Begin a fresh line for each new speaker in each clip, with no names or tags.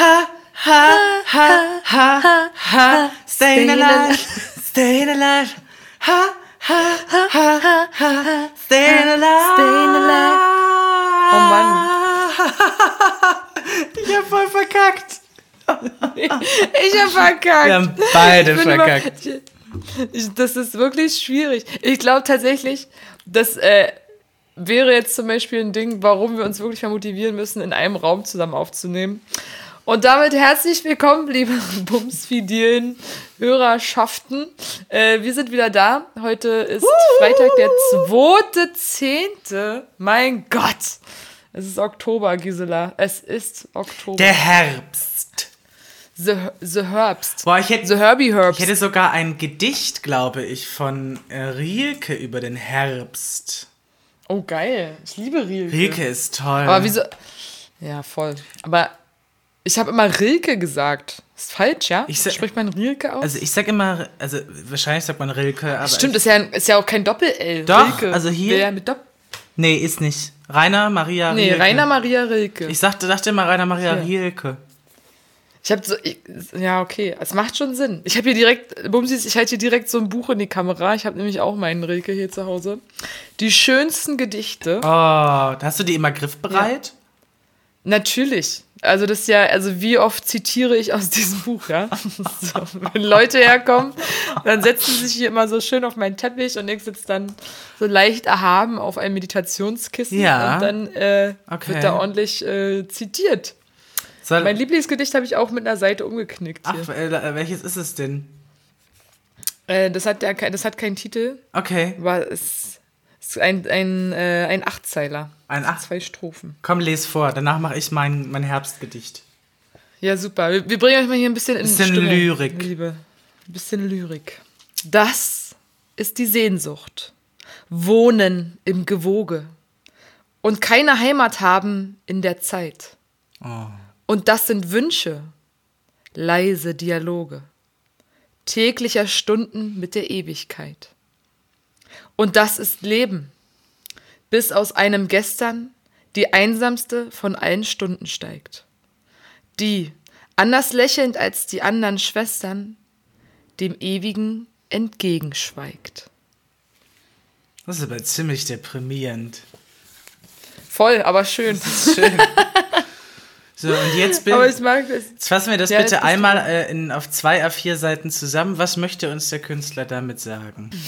ha, ha, ha, ha, ha, staying alive, staying alive, ha, ha, ha, ha, ha, staying alive.
Staying alive. Oh Mann.
Ich hab voll verkackt.
Ich hab verkackt.
Wir haben beide verkackt.
Immer, ich, das ist wirklich schwierig. Ich glaube tatsächlich, das äh, wäre jetzt zum Beispiel ein Ding, warum wir uns wirklich mal motivieren müssen, in einem Raum zusammen aufzunehmen. Und damit herzlich willkommen, liebe Bumsfidilen Hörerschaften. Äh, wir sind wieder da. Heute ist Freitag, der 2.10. Mein Gott. Es ist Oktober, Gisela. Es ist Oktober.
Der Herbst.
The, the Herbst.
Boah, ich hätte,
The Herbie Herbst.
ich hätte sogar ein Gedicht, glaube ich, von äh, Rilke über den Herbst.
Oh, geil. Ich liebe Rilke.
Rilke ist toll.
Aber wieso? Ja, voll. Aber ich habe immer Rilke gesagt. Ist falsch, ja?
Ich sa-
Spricht man Rilke aus?
Also ich sag immer, also wahrscheinlich sagt man Rilke, aber
Stimmt,
ich,
ist ja, ist ja auch kein Doppel-L.
Doch,
Rilke.
also hier-
Ja mit Dopp
nee, ist nicht. Rainer Maria
nee,
Rilke.
Rainer Maria Rilke.
Ich
Ich,
sagte, dachte immer Rainer Maria
Ja.
Rilke.
habe so, ich, ja, okay, es macht schon Sinn. Ich habe hier direkt, Bumsis, ich halte hier direkt so ein Buch in die Kamera. Ich habe nämlich auch meinen Rilke hier zu Hause. Die schönsten Gedichte.
Oh, hast du die immer griffbereit?
Natürlich. Also das ist ja, also wie oft zitiere ich aus diesem Buch, ja? So, wenn Leute herkommen, dann setzen sie sich hier immer so schön auf meinen Teppich und ich sitze dann so leicht erhaben auf einem Meditationskissen
Ja.
und dann äh,
Okay.
wird da ordentlich äh, zitiert.
Soll,
Mein Lieblingsgedicht habe ich auch mit einer Seite umgeknickt.
ach,
Hier.
äh, welches ist es denn?
Äh, das, hat ja, kein- das hat keinen Titel,
Okay,
aber es ein, ein, äh, ein Achtzeiler.
ein Ach.
Zwei Strophen.
Komm, les vor. Danach mache ich mein, mein Herbstgedicht.
Ja, super. Wir, wir bringen euch mal hier ein bisschen in
Bisschen
Stimmung,
Lyrik.
Liebe. Ein bisschen Lyrik. Das ist die Sehnsucht. Wohnen im Gewoge. Und keine Heimat haben in der Zeit.
Oh.
Und das sind Wünsche. Leise Dialoge. Täglicher Stunden mit der Ewigkeit. Und das ist Leben. Bis aus einem Gestern die einsamste von allen Stunden steigt. Die, anders lächelnd als die anderen Schwestern, dem Ewigen entgegenschweigt.
Das ist aber ziemlich deprimierend.
Voll, aber schön.
Das ist schön. so, und jetzt bin
Aber ich mag das.
Jetzt fassen wir das
Ja,
bitte einmal äh, in, auf zwei A4 Seiten zusammen. Was möchte uns der Künstler damit sagen?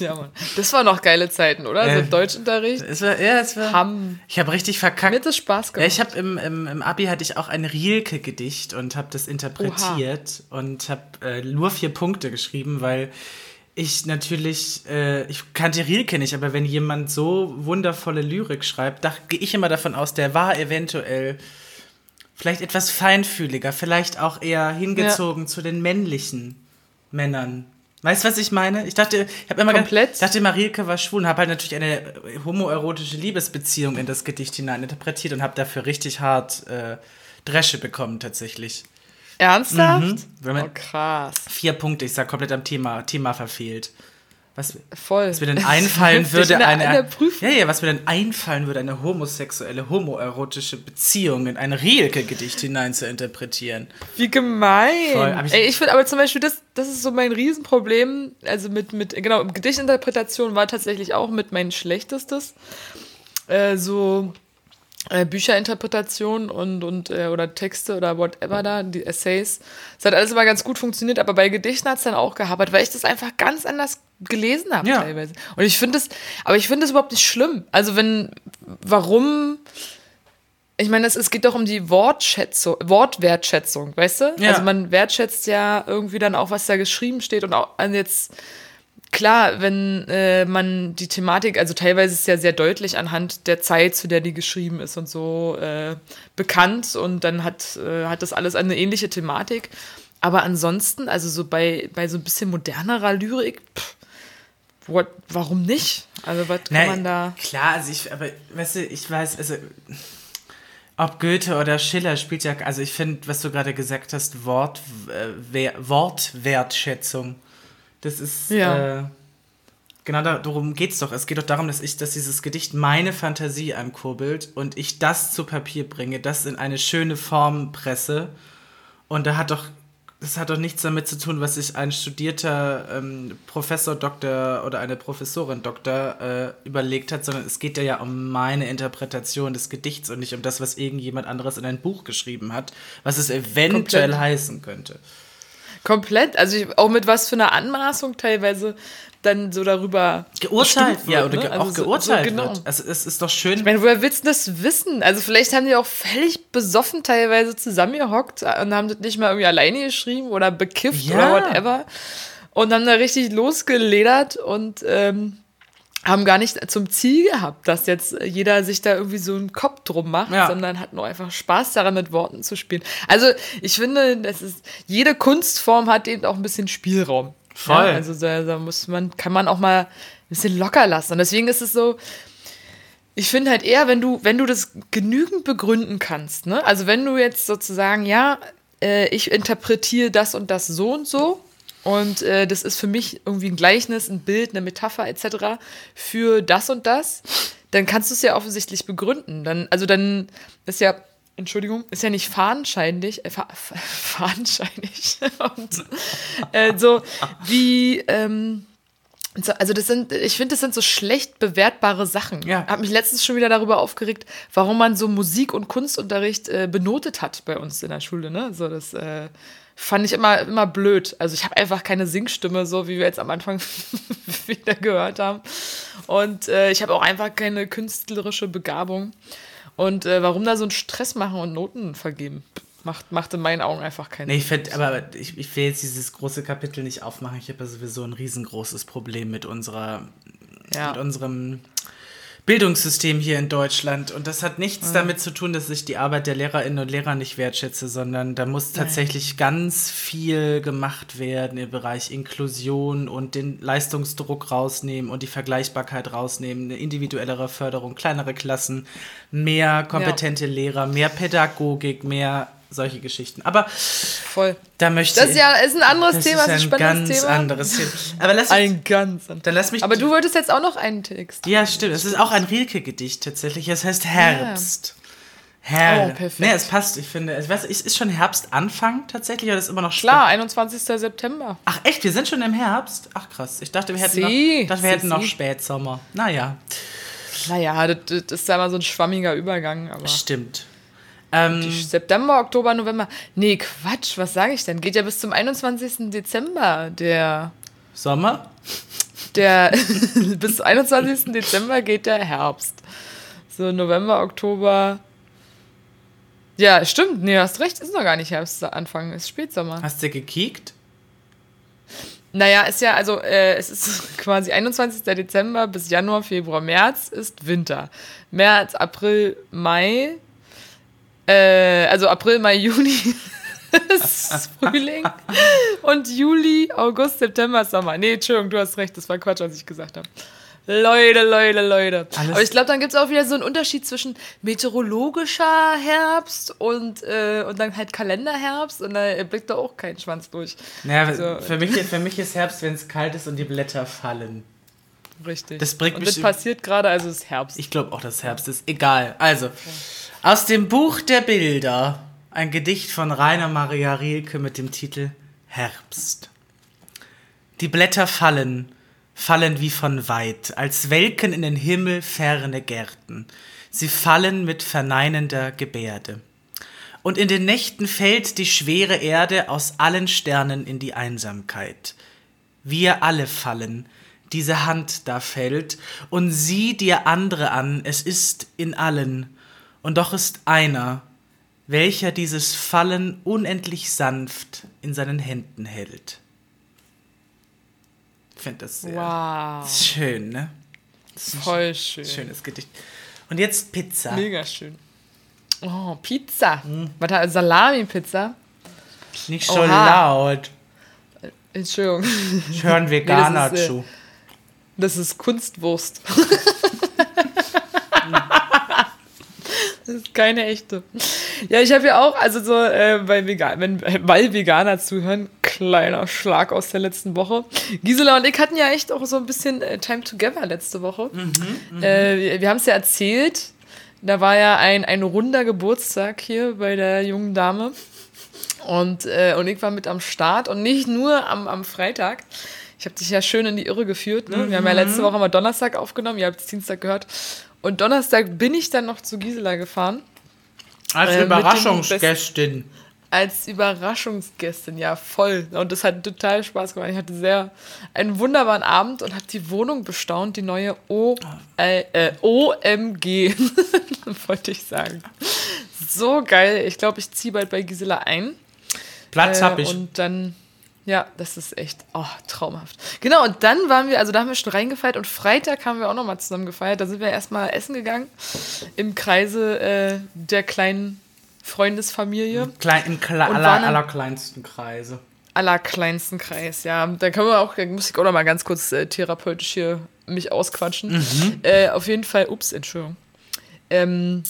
Ja, Mann. Das waren noch geile Zeiten, oder?
Äh,
so Deutschunterricht.
Es war, ja, es war.
Haben
Ich habe richtig verkackt.
mir das Spaß
Ja,
gemacht.
ich habe im, im, im Abi hatte ich auch ein Rilke-Gedicht und habe das interpretiert und habe äh, nur vier Punkte geschrieben, weil ich natürlich, äh, ich kannte Rilke nicht, aber wenn jemand so wundervolle Lyrik schreibt, da gehe ich immer davon aus, der war eventuell vielleicht etwas feinfühliger, vielleicht auch eher hingezogen zu den männlichen Männern. Weißt du, was ich meine? Ich dachte, ich habe immer
Komplett.
Ich dachte immer, Rilke war schwul und habe halt natürlich eine äh, homoerotische Liebesbeziehung in das Gedicht hinein interpretiert und habe dafür richtig hart äh, Dresche bekommen tatsächlich.
Ernsthaft?
Mhm.
Oh, krass.
Vier Punkte, ich sag komplett am Thema, Thema verfehlt. Was,
Voll.
was mir denn einfallen würde,
eine-
eine, ja, ja, was mir denn einfallen würde, eine homosexuelle, homoerotische Beziehung in ein Rilke-Gedicht hinein zu interpretieren.
Wie gemein.
Voll, ich-
Ey, ich finde aber zum Beispiel, das, das ist so mein Riesenproblem. Also mit, mit genau, Gedichtinterpretation war tatsächlich auch mit mein schlechtestes. Äh, so äh, Bücherinterpretation und, und äh, oder Texte oder whatever da, die Essays. Das hat alles immer ganz gut funktioniert, aber bei Gedichten hat es dann auch gehabert, weil ich das einfach ganz anders gelesen habe
Ja.
teilweise. Und ich finde es, aber ich finde es überhaupt nicht schlimm. Also wenn, warum ich meine, es, es geht doch um die Wortschätzung, Wortwertschätzung, weißt du?
Ja.
Also man wertschätzt ja irgendwie dann auch, was da geschrieben steht und auch also jetzt klar, wenn äh, man die Thematik, also teilweise ist es ja sehr deutlich anhand der Zeit, zu der die geschrieben ist und so äh, bekannt und dann hat, äh, hat das alles eine ähnliche Thematik. Aber ansonsten, also so bei, bei so ein bisschen modernerer Lyrik, pff, what, warum nicht? Also was kann
Nein,
man da.
Klar, also ich, aber weißt du, ich weiß, also ob Goethe oder Schiller spielt ja, also ich finde, was du gerade gesagt hast, Wort, äh, Wer- Wortwertschätzung. Das ist,
Ja.
äh, Genau darum geht es doch. Es geht doch darum, dass ich, dass dieses Gedicht meine Fantasie ankurbelt und ich das zu Papier bringe, das in eine schöne Form presse. Und da hat doch, das hat doch nichts damit zu tun, was sich ein studierter ähm, Professor, Doktor oder eine Professorin, Doktor äh, überlegt hat, sondern es geht ja um meine Interpretation des Gedichts und nicht um das, was irgendjemand anderes in ein Buch geschrieben hat, was es eventuell Komplett. heißen könnte.
Komplett. Also ich, auch mit was für einer Anmaßung teilweise dann so darüber
geurteilt wird, ja oder ne? auch also geurteilt so, so genau. wird. Also es ist doch schön.
Ich meine, woher willst du das wissen? Also vielleicht haben die auch völlig besoffen teilweise zusammengehockt und haben das nicht mal irgendwie alleine geschrieben oder bekifft ja. oder whatever und haben da richtig losgeledert und ähm, haben gar nicht zum Ziel gehabt, dass jetzt jeder sich da irgendwie so einen Kopf drum macht, ja. sondern hat nur einfach Spaß daran, mit Worten zu spielen. Also ich finde, das ist, jede Kunstform hat eben auch ein bisschen Spielraum. Voll. Ja, also da, da, muss man, kann man auch mal ein bisschen locker lassen. Und deswegen ist es so, ich finde halt eher, wenn du, wenn du das genügend begründen kannst, ne? Also wenn du jetzt sozusagen, ja, äh, ich interpretiere das und das so und so. Und äh, das ist für mich irgendwie ein Gleichnis, ein Bild, eine Metapher etc. für das und das, dann kannst du es ja offensichtlich begründen. Dann, also dann ist ja Entschuldigung, ist ja nicht fadenscheinig, äh, fa fadenscheinig. und, äh, so wie, ähm, so, also das sind, ich finde, das sind so schlecht bewertbare Sachen. Ja. Habe mich letztens schon wieder darüber aufgeregt, warum man so Musik- und Kunstunterricht äh, benotet hat bei uns in der Schule. Ne? So das äh, fand ich immer, immer blöd. Also ich habe einfach keine Singstimme, so wie wir jetzt am Anfang wieder gehört haben. Und äh, ich habe auch einfach keine künstlerische Begabung. Und äh, warum da so einen Stress machen und Noten vergeben? Macht, macht in meinen Augen einfach keinen
nee, ich Sinn. aber ich, ich will jetzt dieses große Kapitel nicht aufmachen. Ich habe ja sowieso ein riesengroßes Problem mit unserer, ja. mit unserem Bildungssystem hier in Deutschland. Und das hat nichts ja. damit zu tun, dass ich die Arbeit der Lehrerinnen und Lehrer nicht wertschätze, sondern da muss tatsächlich Nein. ganz viel gemacht werden im Bereich Inklusion und den Leistungsdruck rausnehmen und die Vergleichbarkeit rausnehmen, eine individuellere Förderung, kleinere Klassen, mehr kompetente ja. Lehrer, mehr Pädagogik, mehr solche Geschichten. Aber
voll.
Da möchte
das ist ja ist ein anderes das Thema, ist ein,
ist ein ganz Thema. anderes Thema.
Aber lass mich, ein ganz
dann lass mich.
Aber du wolltest jetzt auch noch einen Text.
Ja, stimmt. Es ist auch ein Rilke-Gedicht tatsächlich. Es heißt Herbst. Ja. Herbst. Oh, perfekt. Nee, es passt, ich finde. Ich weiß, ist schon Herbstanfang tatsächlich oder ist immer noch
Klar, 21. September.
Ach echt, wir sind schon im Herbst? Ach krass. Ich dachte, wir hätten Sie. noch, dachte, wir hätten noch Spätsommer. Naja.
Naja, das, das ist ja immer so ein schwammiger Übergang. Aber
Stimmt.
Ähm, September, Oktober, November. Nee, Quatsch, was sage ich denn? Geht ja bis zum 21. Dezember der.
Sommer?
Der. bis zum 21. Dezember geht der Herbst. So, November, Oktober. Ja, stimmt. Nee, hast recht, ist noch gar nicht Herbstanfang, ist Spätsommer.
Hast du gekickt?
Naja, ist ja, also äh, es ist quasi 21. Dezember bis Januar, Februar, März ist Winter. März, April, Mai äh, also April, Mai, Juni ist Frühling. Und Juli, August, September, Sommer. Nee, Entschuldigung, du hast recht, das war Quatsch, was ich gesagt habe. Leute, Leute, Leute. Alles Aber ich glaube, dann gibt es auch wieder so einen Unterschied zwischen meteorologischer Herbst und, äh, und dann halt Kalenderherbst und da blickt da auch kein Schwanz durch.
Naja, also, für, mich, für mich ist Herbst, wenn es kalt ist und die Blätter fallen.
Richtig.
Das bringt
und das passiert gerade, also ist Herbst.
Ich glaube auch, dass Herbst ist. Egal. Also. Okay. Aus dem Buch der Bilder, ein Gedicht von Rainer Maria Rilke mit dem Titel Herbst. Die Blätter fallen, fallen wie von weit, als welken in den Himmel ferne Gärten. Sie fallen mit verneinender Gebärde. Und in den Nächten fällt die schwere Erde aus allen Sternen in die Einsamkeit. Wir alle fallen, diese Hand da fällt, und sieh dir andere an, es ist in allen, und doch ist einer, welcher dieses Fallen unendlich sanft in seinen Händen hält. Ich finde das sehr wow. schön, ne?
Voll schön.
Schönes Gedicht. Und jetzt Pizza.
Mega schön. Oh, Pizza. Mhm. Was hat Salami-Pizza?
Nicht so Oha. laut.
Entschuldigung.
Ich höre einen Veganer nee, das ist, zu. Äh,
das ist Kunstwurst. Das ist keine echte. Ja, ich habe ja auch, also so, äh, bei Vegan, wenn, weil Veganer zuhören, kleiner Schlag aus der letzten Woche. Gisela und ich hatten ja echt auch so ein bisschen äh, Time Together letzte Woche. Mhm, äh, wir, wir haben es ja erzählt. Da war ja ein, ein runder Geburtstag hier bei der jungen Dame. Und, äh, und ich war mit am Start und nicht nur am, am Freitag. Ich habe dich ja schön in die Irre geführt. Ne? Mhm. Wir haben ja letzte Woche mal Donnerstag aufgenommen, ihr habt es Dienstag gehört. Und Donnerstag bin ich dann noch zu Gisela gefahren.
Als äh, Überraschungsgästin.
Als Überraschungsgästin, ja, voll. Und das hat total Spaß gemacht. Ich hatte sehr einen wunderbaren Abend und habe die Wohnung bestaunt, die neue o, äh, äh, OMG, wollte ich sagen. So geil. Ich glaube, ich ziehe bald bei Gisela ein.
Platz äh, habe ich.
Und dann, ja, das ist echt oh, traumhaft. Genau, und dann waren wir, also da haben wir schon reingefeiert und Freitag haben wir auch nochmal zusammen gefeiert. Da sind wir erstmal essen gegangen im Kreise äh, der kleinen Freundesfamilie.
Klein, Im Kle aller, allerkleinsten Kreise.
Allerkleinsten Kreis, ja. Da können wir auch, muss ich auch noch mal ganz kurz äh, therapeutisch hier mich ausquatschen. Mhm. Äh, auf jeden Fall, ups, Entschuldigung. Ähm,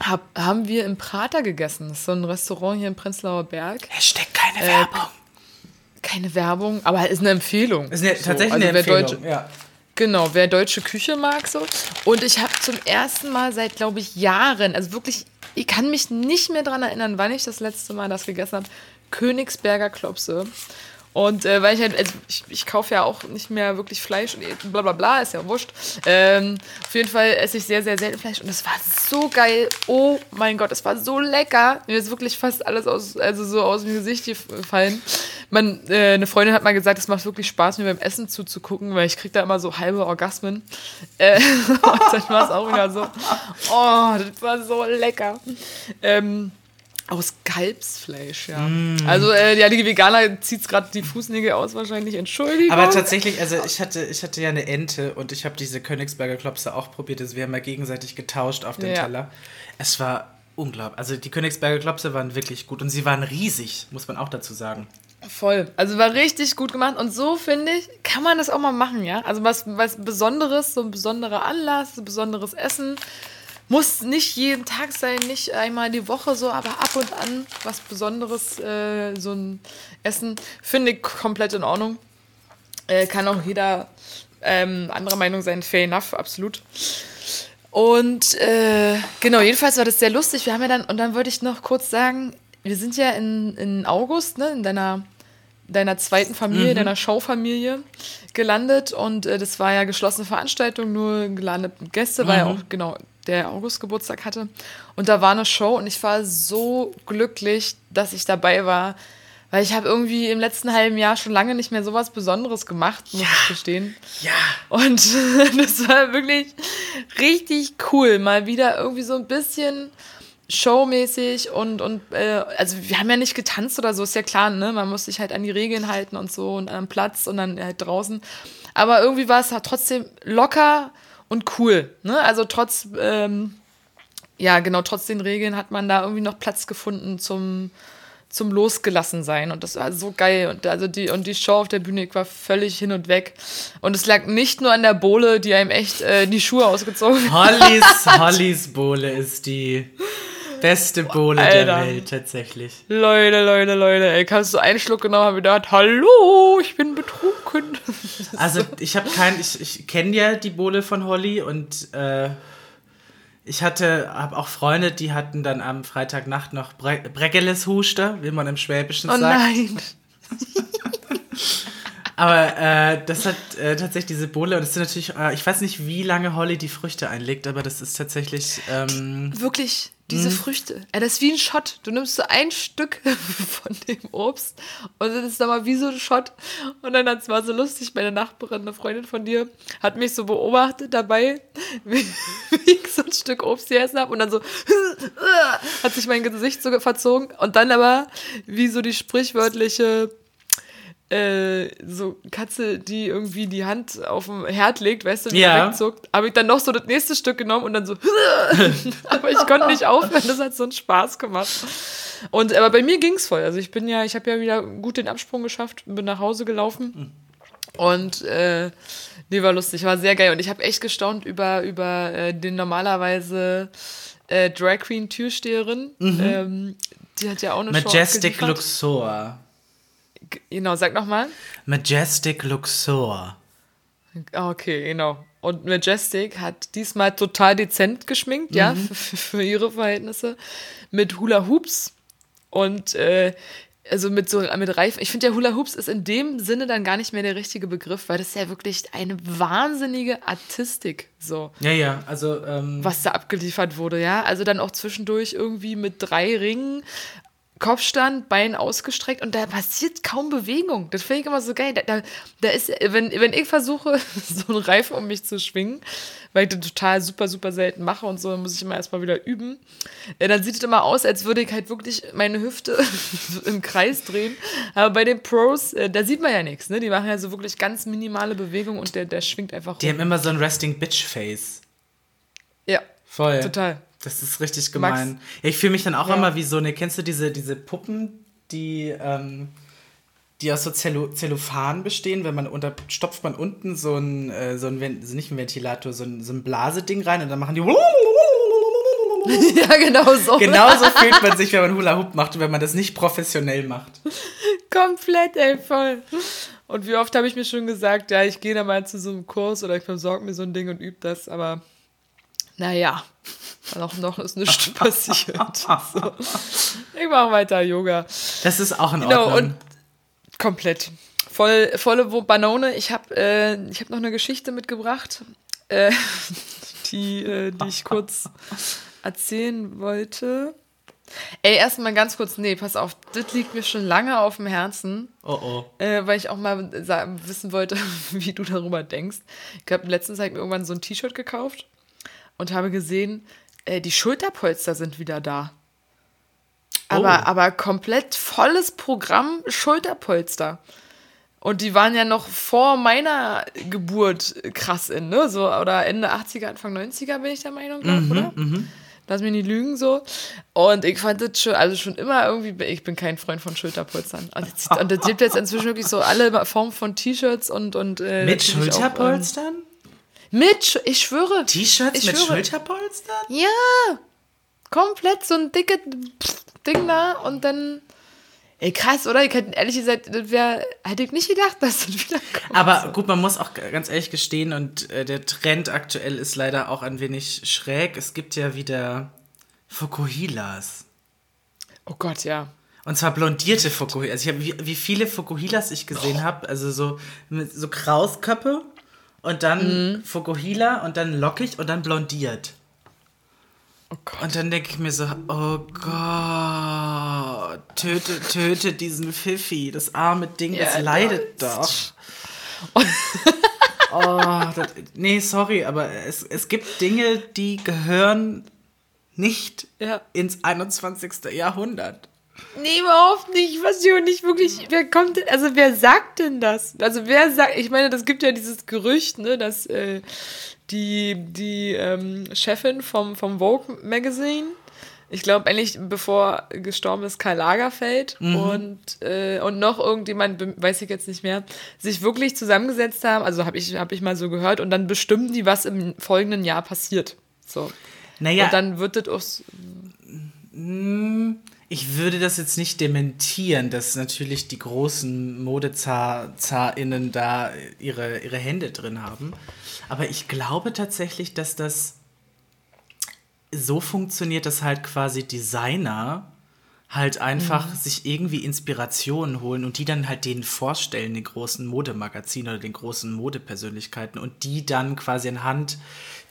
hab, haben wir im Prater gegessen. Das ist so ein Restaurant hier in Prenzlauer Berg.
Hashtag keine äh, Werbung.
Keine Werbung, aber ist eine Empfehlung.
Ist eine, tatsächlich also, eine Empfehlung, deutsche, ja.
Genau, wer deutsche Küche mag so. Und ich habe zum ersten Mal seit, glaube ich, Jahren, also wirklich, ich kann mich nicht mehr daran erinnern, wann ich das letzte Mal das gegessen habe, Königsberger Klopse. Und äh, weil ich halt, also ich, ich kaufe ja auch nicht mehr wirklich Fleisch und bla bla bla, ist ja wurscht. Ähm, auf jeden Fall esse ich sehr, sehr selten Fleisch und es war so geil. Oh mein Gott, es war so lecker. Mir ist wirklich fast alles aus, also so aus dem Gesicht gefallen. Man, äh, eine Freundin hat mal gesagt, es macht wirklich Spaß, mir beim Essen zuzugucken, weil ich kriege da immer so halbe Orgasmen. Äh, und dann war es auch wieder so, oh, das war so lecker. Ähm, aus Kalbsfleisch, ja. Mm. Also äh, ja, die Veganer zieht gerade die Fußnägel aus wahrscheinlich, Entschuldigung.
Aber tatsächlich, also ich hatte, ich hatte ja eine Ente und ich habe diese Königsberger Klopse auch probiert. Also wir haben ja gegenseitig getauscht auf den ja. Teller. Es war unglaublich. Also die Königsberger Klopse waren wirklich gut und sie waren riesig, muss man auch dazu sagen.
Voll. Also war richtig gut gemacht und so finde ich, kann man das auch mal machen, ja. Also was, was Besonderes, so ein besonderer Anlass, ein besonderes Essen muss nicht jeden Tag sein, nicht einmal die Woche so, aber ab und an was Besonderes, äh, so ein Essen, finde ich komplett in Ordnung. Äh, kann auch jeder ähm, anderer Meinung sein, fair enough, absolut. Und äh, genau, jedenfalls war das sehr lustig. Wir haben ja dann, und dann wollte ich noch kurz sagen, wir sind ja in, in August, ne, in deiner, deiner zweiten Familie, mhm. deiner Schaufamilie gelandet und äh, das war ja geschlossene Veranstaltung, nur gelandete Gäste, mhm. weil ja auch, genau, der August Geburtstag hatte. Und da war eine Show und ich war so glücklich, dass ich dabei war. Weil ich habe irgendwie im letzten halben Jahr schon lange nicht mehr sowas Besonderes gemacht, muss ja, ich gestehen.
Ja.
Und das war wirklich richtig cool. Mal wieder irgendwie so ein bisschen showmäßig und, und äh, also wir haben ja nicht getanzt oder so, ist ja klar, ne? Man muss sich halt an die Regeln halten und so und am Platz und dann halt draußen. Aber irgendwie war es halt trotzdem locker und cool. Ne? Also trotz, ähm, ja, genau, trotz den Regeln hat man da irgendwie noch Platz gefunden zum, zum Losgelassen sein. Und das war so geil. Und also die, und die Show auf der Bühne, ich war völlig hin und weg. Und es lag nicht nur an der Bohle, die einem echt äh, die Schuhe ausgezogen
hat. Hollys, Hollys Bohle ist die beste Bohle Alter. der Welt, tatsächlich.
Leute, Leute, Leute, ey, kannst du einen Schluck genommen, habe gedacht, hallo, ich bin betrunken.
Also, ich habe kein, ich, ich kenne ja die Bohle von Holly und äh, ich hatte, habe auch Freunde, die hatten dann am Freitagnacht noch Bre Bregeles Huster, wie man im Schwäbischen
oh,
sagt.
Oh nein.
Aber äh, das hat äh, tatsächlich diese Bohle und es sind natürlich, äh, ich weiß nicht, wie lange Holly die Früchte einlegt, aber das ist tatsächlich. Ähm,
Wirklich diese hm. Früchte. Ja, das ist wie ein Shot. Du nimmst so ein Stück von dem Obst und das ist dann mal wie so ein Shot. Und dann hat es mal so lustig, meine Nachbarin, eine Freundin von dir, hat mich so beobachtet dabei, wie, wie ich so ein Stück Obst gegessen habe und dann so hat sich mein Gesicht so verzogen und dann aber wie so die sprichwörtliche äh, so Katze, die irgendwie die Hand auf dem Herd legt, weißt du, wie ja. wegzuckt, habe ich dann noch so das nächste Stück genommen und dann so, aber ich konnte nicht aufhören, das hat so einen Spaß gemacht. Und aber bei mir ging es voll. Also ich bin ja, ich habe ja wieder gut den Absprung geschafft, bin nach Hause gelaufen und äh, nee, war lustig, war sehr geil und ich habe echt gestaunt über über äh, den normalerweise äh, Drag Queen Türsteherin. Mhm. Ähm, die hat ja auch eine
Majestic Luxor.
Genau, sag nochmal.
Majestic Luxor.
Ah, okay, genau. Und Majestic hat diesmal total dezent geschminkt, mhm. ja, für, für, ihre Verhältnisse. Mit Hula Hoops und äh, also mit so mit Reifen. Ich finde ja Hula Hoops ist in dem Sinne dann gar nicht mehr der richtige Begriff, weil das ist ja wirklich eine wahnsinnige Artistik so.
Ja, ja, also ähm
was da abgeliefert wurde, ja. Also dann auch zwischendurch irgendwie mit drei Ringen Kopfstand, Bein ausgestreckt und da passiert kaum Bewegung. Das finde ich immer so geil. Da, da, da, ist, wenn, wenn ich versuche, so einen Reifen um mich zu schwingen, weil ich das total super, super selten mache und so, dann muss ich immer erstmal wieder üben. Ja, dann sieht es immer aus, als würde ich halt wirklich meine Hüfte im Kreis drehen. Aber bei den Pros, äh, da sieht man ja nichts. Ne? Die machen ja so wirklich ganz minimale Bewegungen und der, der schwingt einfach
Die rum. haben immer so ein Resting Bitch Face.
Ja.
Voll.
Total.
Das ist richtig gemein. Ja, ich fühle mich dann auch ja. immer wie so eine, kennst du diese, diese Puppen, die, ähm, die aus so Zello Zellophan bestehen, wenn man unter, stopft man unten so ein, äh, so ein also nicht ein Ventilator, so ein, so ein Blaseding rein und dann machen die
ja, genau so.
Genauso fühlt man sich, wenn man Hula Hoop macht und wenn man das nicht professionell macht.
Komplett, ey, voll. Und wie oft habe ich mir schon gesagt, ja, ich gehe da mal zu so einem Kurs oder ich besorge mir so ein Ding und übe das, aber naja, noch, noch ist nichts passiert. So. Ich mache weiter Yoga.
Das ist auch in Ordnung. Genau, und
komplett. Voll, volle Banone. Ich habe äh, hab noch eine Geschichte mitgebracht, äh, die, äh, die ich kurz erzählen wollte. Ey, erstmal ganz kurz, nee, pass auf, das liegt mir schon lange auf dem Herzen.
Oh oh.
Äh, weil ich auch mal wissen wollte, wie du darüber denkst. Ich habe letztens halt mir irgendwann so ein T-Shirt gekauft und habe gesehen, äh, die Schulterpolster sind wieder da. Aber, oh. aber komplett volles Programm Schulterpolster. Und die waren ja noch vor meiner Geburt krass in, ne? So, oder Ende 80er, Anfang 90er bin ich der Meinung, glaub, mhm, oder? Mhm. Lass mich nicht lügen so. Und ich fand das schon, also schon immer irgendwie, ich bin kein Freund von Schulterpolstern. Und das, und das gibt jetzt inzwischen wirklich so alle Formen von T-Shirts und. und
äh, Mit Schulterpolstern? Auch, ähm,
mit, ich schwöre.
T-Shirts mit schwöre. Schulterpolstern?
Ja. Komplett so ein dickes Ding da und dann. Ey, krass, oder? Ich hätte ehrlich gesagt, wär, hätte ich nicht gedacht, dass das wieder
kommt. Aber gut, man muss auch ganz ehrlich gestehen, und äh, der Trend aktuell ist leider auch ein wenig schräg. Es gibt ja wieder Fokuhilas.
Oh Gott, ja.
Und zwar blondierte Fokuhilas. Also ich habe, wie, wie viele Fokuhilas ich gesehen oh. habe, also so so Krausköppe und dann mhm. Fukuhila und dann lockig und dann blondiert. Oh und dann denke ich mir so, oh Gott, töte, töte diesen Pfiffi, das arme Ding, ja, das leidet das doch. oh, das, nee, sorry, aber es, es gibt Dinge, die gehören nicht ja. ins 21. Jahrhundert.
Nee, überhaupt nicht. Ich weiß nicht wirklich, wer kommt denn, also wer sagt denn das? Also wer sagt, ich meine, das gibt ja dieses Gerücht, ne, dass äh, die, die ähm, Chefin vom, vom Vogue Magazine, ich glaube eigentlich bevor gestorben ist Karl Lagerfeld mhm. und, äh, und noch irgendjemand, weiß ich jetzt nicht mehr, sich wirklich zusammengesetzt haben, also habe ich, hab ich mal so gehört, und dann bestimmen die, was im folgenden Jahr passiert. So. Naja. Und dann wird das auch.
Ich würde das jetzt nicht dementieren, dass natürlich die großen ModezarInnen da ihre, ihre Hände drin haben. Aber ich glaube tatsächlich, dass das so funktioniert, dass halt quasi Designer halt einfach mhm. sich irgendwie Inspirationen holen und die dann halt denen vorstellen, den großen Modemagazinen oder den großen Modepersönlichkeiten und die dann quasi anhand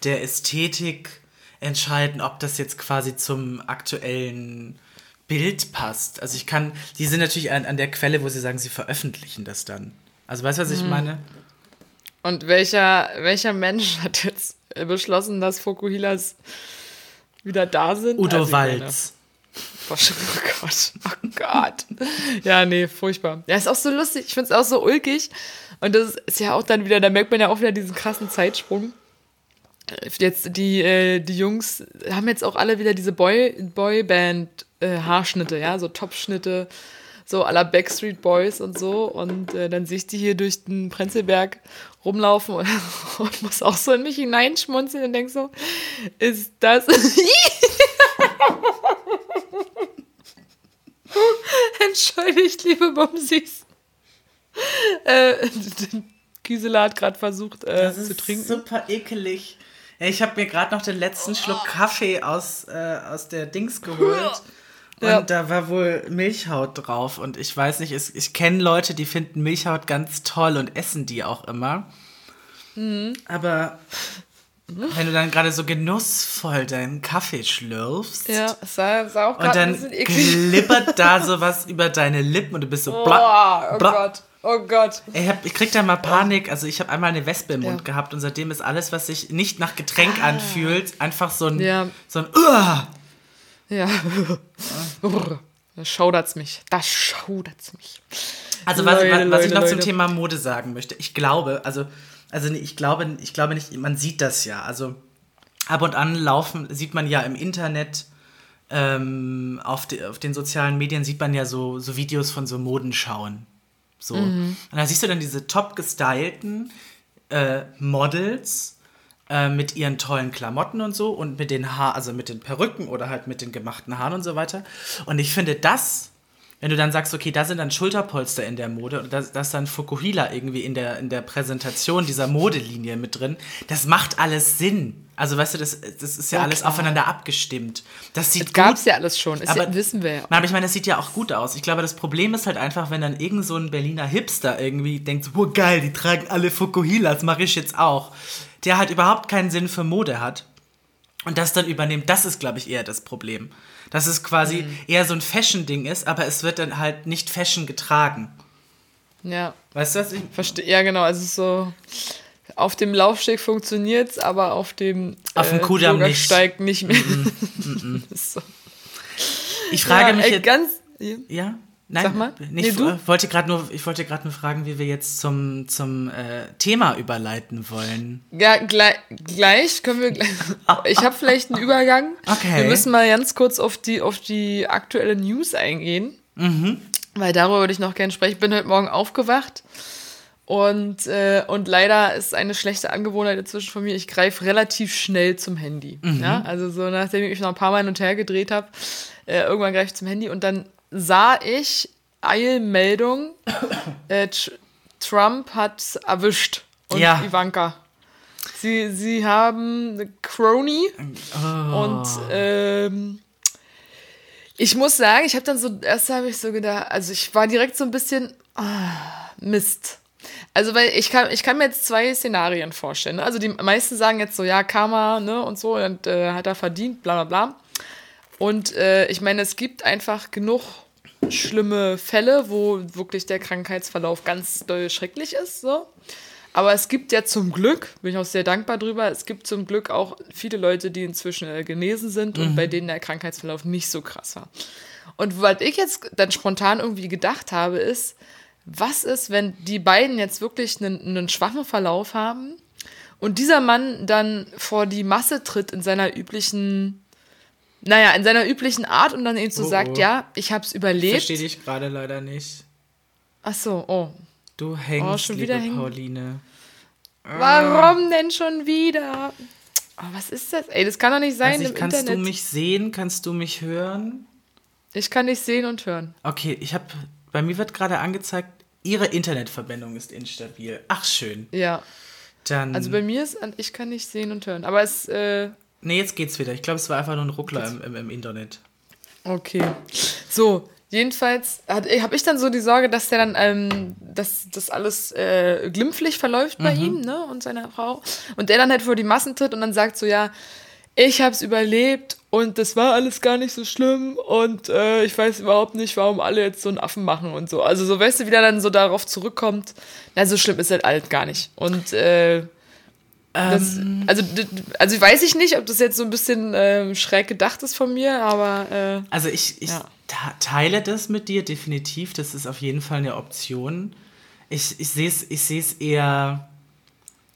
der Ästhetik entscheiden, ob das jetzt quasi zum aktuellen Bild passt. Also ich kann, die sind natürlich an, an der Quelle, wo sie sagen, sie veröffentlichen das dann. Also weißt du, was ich mhm. meine?
Und welcher, welcher Mensch hat jetzt beschlossen, dass Fokuhilas wieder da sind?
Udo also, Walz.
Oh Gott, oh Gott. Ja, nee, furchtbar. Ja, ist auch so lustig. Ich finde es auch so ulkig. Und das ist ja auch dann wieder, da merkt man ja auch wieder diesen krassen Zeitsprung. Jetzt die, äh, die Jungs haben jetzt auch alle wieder diese Boy, Boyband äh, Haarschnitte, ja, so Topschnitte, so aller Backstreet Boys und so. Und äh, dann sehe ich die hier durch den Prenzlberg rumlaufen und, und muss auch so in mich hineinschmunzeln und denke so, ist das. Entschuldigt, liebe Bumsis. äh, Gisela hat gerade versucht äh, zu trinken.
Super ekelig. Ich habe mir gerade noch den letzten Schluck Kaffee aus, äh, aus der Dings geholt. Und ja. da war wohl Milchhaut drauf. Und ich weiß nicht, ich, ich kenne Leute, die finden Milchhaut ganz toll und essen die auch immer. Mhm. Aber wenn du dann gerade so genussvoll deinen Kaffee schlürfst.
Ja, sah, sah auch
Und dann glibbert da sowas über deine Lippen und du bist so.
Oh, bla, oh bla. Gott. Oh Gott.
Ich, hab, ich krieg da mal Panik. Also ich habe einmal eine Wespe im Mund ja. gehabt und seitdem ist alles, was sich nicht nach Getränk ah. anfühlt, einfach so ein, ja. so ein Uah.
Ja. Da schaudert's mich. Da schaudert's mich.
Also was, Leute, was, was ich noch Leute. zum Thema Mode sagen möchte. Ich glaube, also also ich glaube, ich glaube nicht, man sieht das ja. Also ab und an laufen, sieht man ja im Internet, ähm, auf, de, auf den sozialen Medien sieht man ja so, so Videos von so Modenschauen. So. Mhm. Und da siehst du dann diese top gestylten äh, Models äh, mit ihren tollen Klamotten und so und mit den Haar, also mit den Perücken oder halt mit den gemachten Haaren und so weiter. Und ich finde das wenn du dann sagst, okay, da sind dann Schulterpolster in der Mode und da, da ist dann Fukuhila irgendwie in der, in der Präsentation dieser Modelinie mit drin, das macht alles Sinn. Also weißt du, das, das ist ja, ja alles klar. aufeinander abgestimmt. Das sieht
das gab es ja alles schon, das aber, wissen wir ja.
Aber ich meine, das sieht ja auch gut aus. Ich glaube, das Problem ist halt einfach, wenn dann irgend so ein Berliner Hipster irgendwie denkt, oh geil, die tragen alle Fukuhilas, mache ich jetzt auch. Der halt überhaupt keinen Sinn für Mode hat und das dann übernimmt, das ist, glaube ich, eher das Problem. Dass es quasi mhm. eher so ein Fashion-Ding ist, aber es wird dann halt nicht Fashion getragen.
Ja.
Weißt du was? Ich
verstehe. Ja, genau. Also so auf dem Laufsteg funktioniert es, aber auf dem
auf dem äh, Kudamm
nicht. steigt nicht mehr. Mm
-mm. so. Ich frage ja, mich ey, jetzt.
Ganz,
ja? ja?
Nein, Sag mal.
Nicht, nee, du? Wollte grad nur, ich wollte gerade nur fragen, wie wir jetzt zum, zum äh, Thema überleiten wollen.
Ja, gleich, gleich können wir. Gleich, ich habe vielleicht einen Übergang.
Okay.
Wir müssen mal ganz kurz auf die, auf die aktuelle News eingehen.
Mhm.
Weil darüber würde ich noch gerne sprechen. Ich bin heute Morgen aufgewacht und, äh, und leider ist eine schlechte Angewohnheit inzwischen von mir. Ich greife relativ schnell zum Handy. Mhm. Ja? Also so nachdem ich mich noch ein paar Mal hin und her gedreht habe, äh, irgendwann greife ich zum Handy und dann sah ich Eilmeldung, äh, Trump hat erwischt und
ja.
Ivanka. Sie, sie haben Crony oh. und ähm, ich muss sagen, ich habe dann so, erst habe ich so gedacht, also ich war direkt so ein bisschen, oh, Mist. Also, weil ich kann, ich kann mir jetzt zwei Szenarien vorstellen. Ne? Also, die meisten sagen jetzt so, ja, Karma, ne, und so, und äh, hat er verdient, bla, bla, bla. Und äh, ich meine, es gibt einfach genug schlimme Fälle, wo wirklich der Krankheitsverlauf ganz doll schrecklich ist. So. Aber es gibt ja zum Glück, bin ich auch sehr dankbar drüber, es gibt zum Glück auch viele Leute, die inzwischen äh, genesen sind mhm. und bei denen der Krankheitsverlauf nicht so krass war. Und was ich jetzt dann spontan irgendwie gedacht habe, ist, was ist, wenn die beiden jetzt wirklich einen, einen schwachen Verlauf haben und dieser Mann dann vor die Masse tritt in seiner üblichen naja, in seiner üblichen Art und dann eben so oh, sagt, oh. ja, ich hab's überlebt.
Verstehe dich gerade leider nicht.
Ach so, oh.
Du hängst, oh, schon wieder liebe Pauline.
Warum denn schon wieder? Oh, was ist das? Ey, das kann doch nicht sein
also
im
kannst
Internet.
Kannst du mich sehen? Kannst du mich hören?
Ich kann dich sehen und hören.
Okay, ich habe bei mir wird gerade angezeigt, Ihre Internetverbindung ist instabil. Ach schön.
Ja.
Dann.
Also bei mir ist, ich kann nicht sehen und hören. Aber es äh,
Nee, jetzt geht's wieder. Ich glaube, es war einfach nur ein Ruckler im, im, im, Internet.
Okay. So, jedenfalls habe ich dann so die Sorge, dass der dann, ähm, dass das alles äh, glimpflich verläuft bei mhm. ihm, ne, und seiner Frau. Und der dann halt vor die Massen tritt und dann sagt so, ja, ich hab's überlebt und das war alles gar nicht so schlimm und äh, ich weiß überhaupt nicht, warum alle jetzt so einen Affen machen und so. Also so, weißt du, wie der dann so darauf zurückkommt, na, so schlimm ist halt alt gar nicht. Und äh, das, ähm. also, also weiß ich nicht, ob das jetzt so ein bisschen äh, schräg gedacht ist von mir, aber. Äh,
also ich, ich ja. teile das mit dir definitiv. Das ist auf jeden Fall eine Option. Ich, ich sehe es ich eher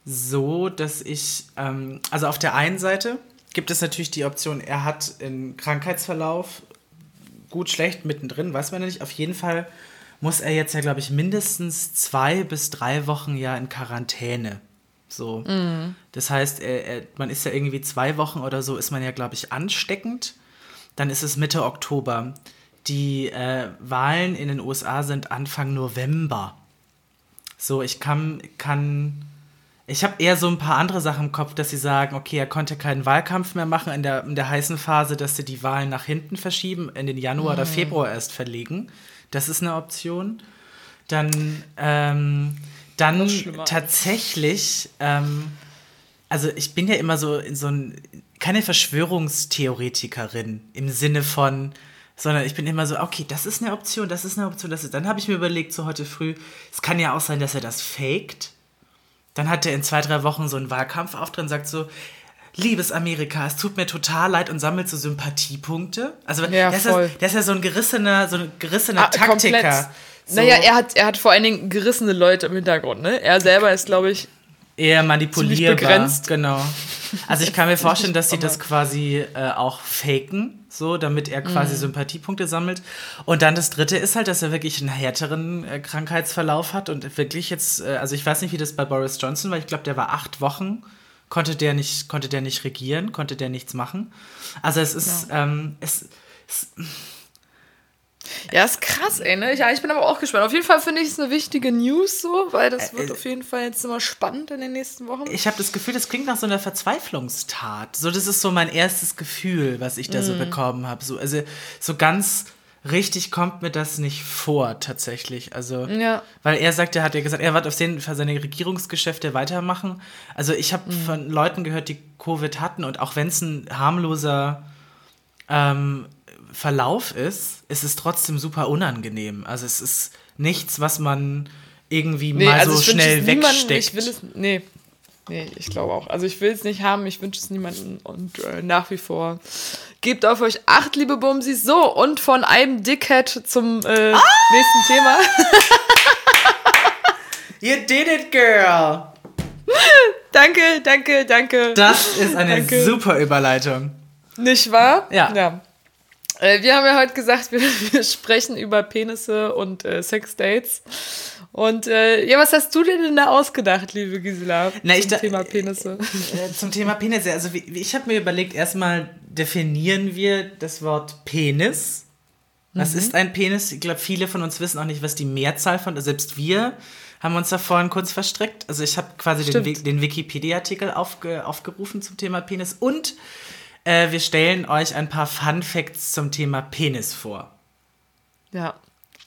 so, dass ich. Ähm, also auf der einen Seite gibt es natürlich die Option, er hat einen Krankheitsverlauf, gut, schlecht, mittendrin, weiß man ja nicht. Auf jeden Fall muss er jetzt ja, glaube ich, mindestens zwei bis drei Wochen ja in Quarantäne. So. Mhm. Das heißt, er, er, man ist ja irgendwie zwei Wochen oder so, ist man ja, glaube ich, ansteckend. Dann ist es Mitte Oktober. Die äh, Wahlen in den USA sind Anfang November. So, ich kann, kann ich habe eher so ein paar andere Sachen im Kopf, dass sie sagen, okay, er konnte keinen Wahlkampf mehr machen in der, in der heißen Phase, dass sie die Wahlen nach hinten verschieben, in den Januar mhm. oder Februar erst verlegen. Das ist eine Option. Dann, ähm, dann tatsächlich, ähm, also ich bin ja immer so in so ein, keine Verschwörungstheoretikerin im Sinne von, sondern ich bin immer so, okay, das ist eine Option, das ist eine Option, das ist. Dann habe ich mir überlegt, so heute früh, es kann ja auch sein, dass er das faked dann hat er in zwei, drei Wochen so einen Wahlkampfauftritt und sagt so, liebes Amerika, es tut mir total leid und sammelt so Sympathiepunkte. Also ja, der, ist ja, der, ist ja, so ein gerissener, so ein gerissener ah, Taktiker.
So. Naja, er hat, er hat vor allen Dingen gerissene Leute im Hintergrund, ne? Er selber ist, glaube ich,
eher manipulierbar. begrenzt. Genau. Also ich kann mir vorstellen, dass sie das quasi äh, auch faken, so, damit er quasi mhm. Sympathiepunkte sammelt. Und dann das Dritte ist halt, dass er wirklich einen härteren äh, Krankheitsverlauf hat und wirklich jetzt, äh, also ich weiß nicht, wie das bei Boris Johnson war. Ich glaube, der war acht Wochen konnte der nicht, konnte der nicht regieren, konnte der nichts machen. Also es ist, ja. ähm, es, es
ja, ist krass, ey, ne? Ja, ich bin aber auch gespannt. Auf jeden Fall finde ich es eine wichtige News so, weil das wird äh, auf jeden Fall jetzt immer spannend in den nächsten Wochen.
Ich habe das Gefühl, das klingt nach so einer Verzweiflungstat. So, das ist so mein erstes Gefühl, was ich da mm. so bekommen habe. So, also, so ganz richtig kommt mir das nicht vor, tatsächlich. Also, ja. weil er sagt, er hat ja gesagt, er wird auf jeden Fall seine Regierungsgeschäfte weitermachen. Also, ich habe mm. von Leuten gehört, die Covid hatten und auch wenn es ein harmloser ähm, Verlauf ist, ist es trotzdem super unangenehm. Also es ist nichts, was man irgendwie nee, mal also so schnell wegsteckt.
Ich will es, nee, nee, ich glaube auch. Also ich will es nicht haben, ich wünsche es niemandem und äh, nach wie vor gebt auf euch acht, liebe Bumsis. So, und von einem Dickhead zum äh, ah! nächsten Thema.
you did it, girl.
danke, danke, danke.
Das ist eine danke. super Überleitung.
Nicht wahr?
Ja. ja.
Äh, wir haben ja heute gesagt, wir, wir sprechen über Penisse und äh, Sexdates. Und äh, ja, was hast du denn da ausgedacht, liebe Gisela,
Na, zum Thema Penisse? Äh, zum Thema Penisse. Also wie, ich habe mir überlegt, erstmal definieren wir das Wort Penis. Was mhm. ist ein Penis? Ich glaube, viele von uns wissen auch nicht, was die Mehrzahl von, also selbst wir haben uns da vorhin kurz verstreckt. Also ich habe quasi den, den Wikipedia-Artikel aufge, aufgerufen zum Thema Penis und äh, wir stellen euch ein paar Fun Facts zum Thema Penis vor.
Ja.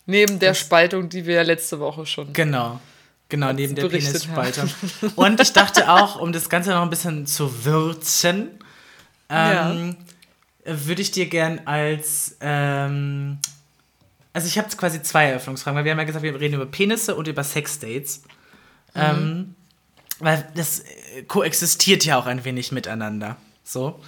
Neben der das, Spaltung, die wir ja letzte Woche schon.
Genau. Genau, neben der Penisspaltung. Und ich dachte auch, um das Ganze noch ein bisschen zu würzen, ähm, ja. würde ich dir gern als. Ähm, also, ich habe quasi zwei Eröffnungsfragen, weil wir haben ja gesagt, wir reden über Penisse und über Sexdates. Mhm. Ähm, weil das äh, koexistiert ja auch ein wenig miteinander. So.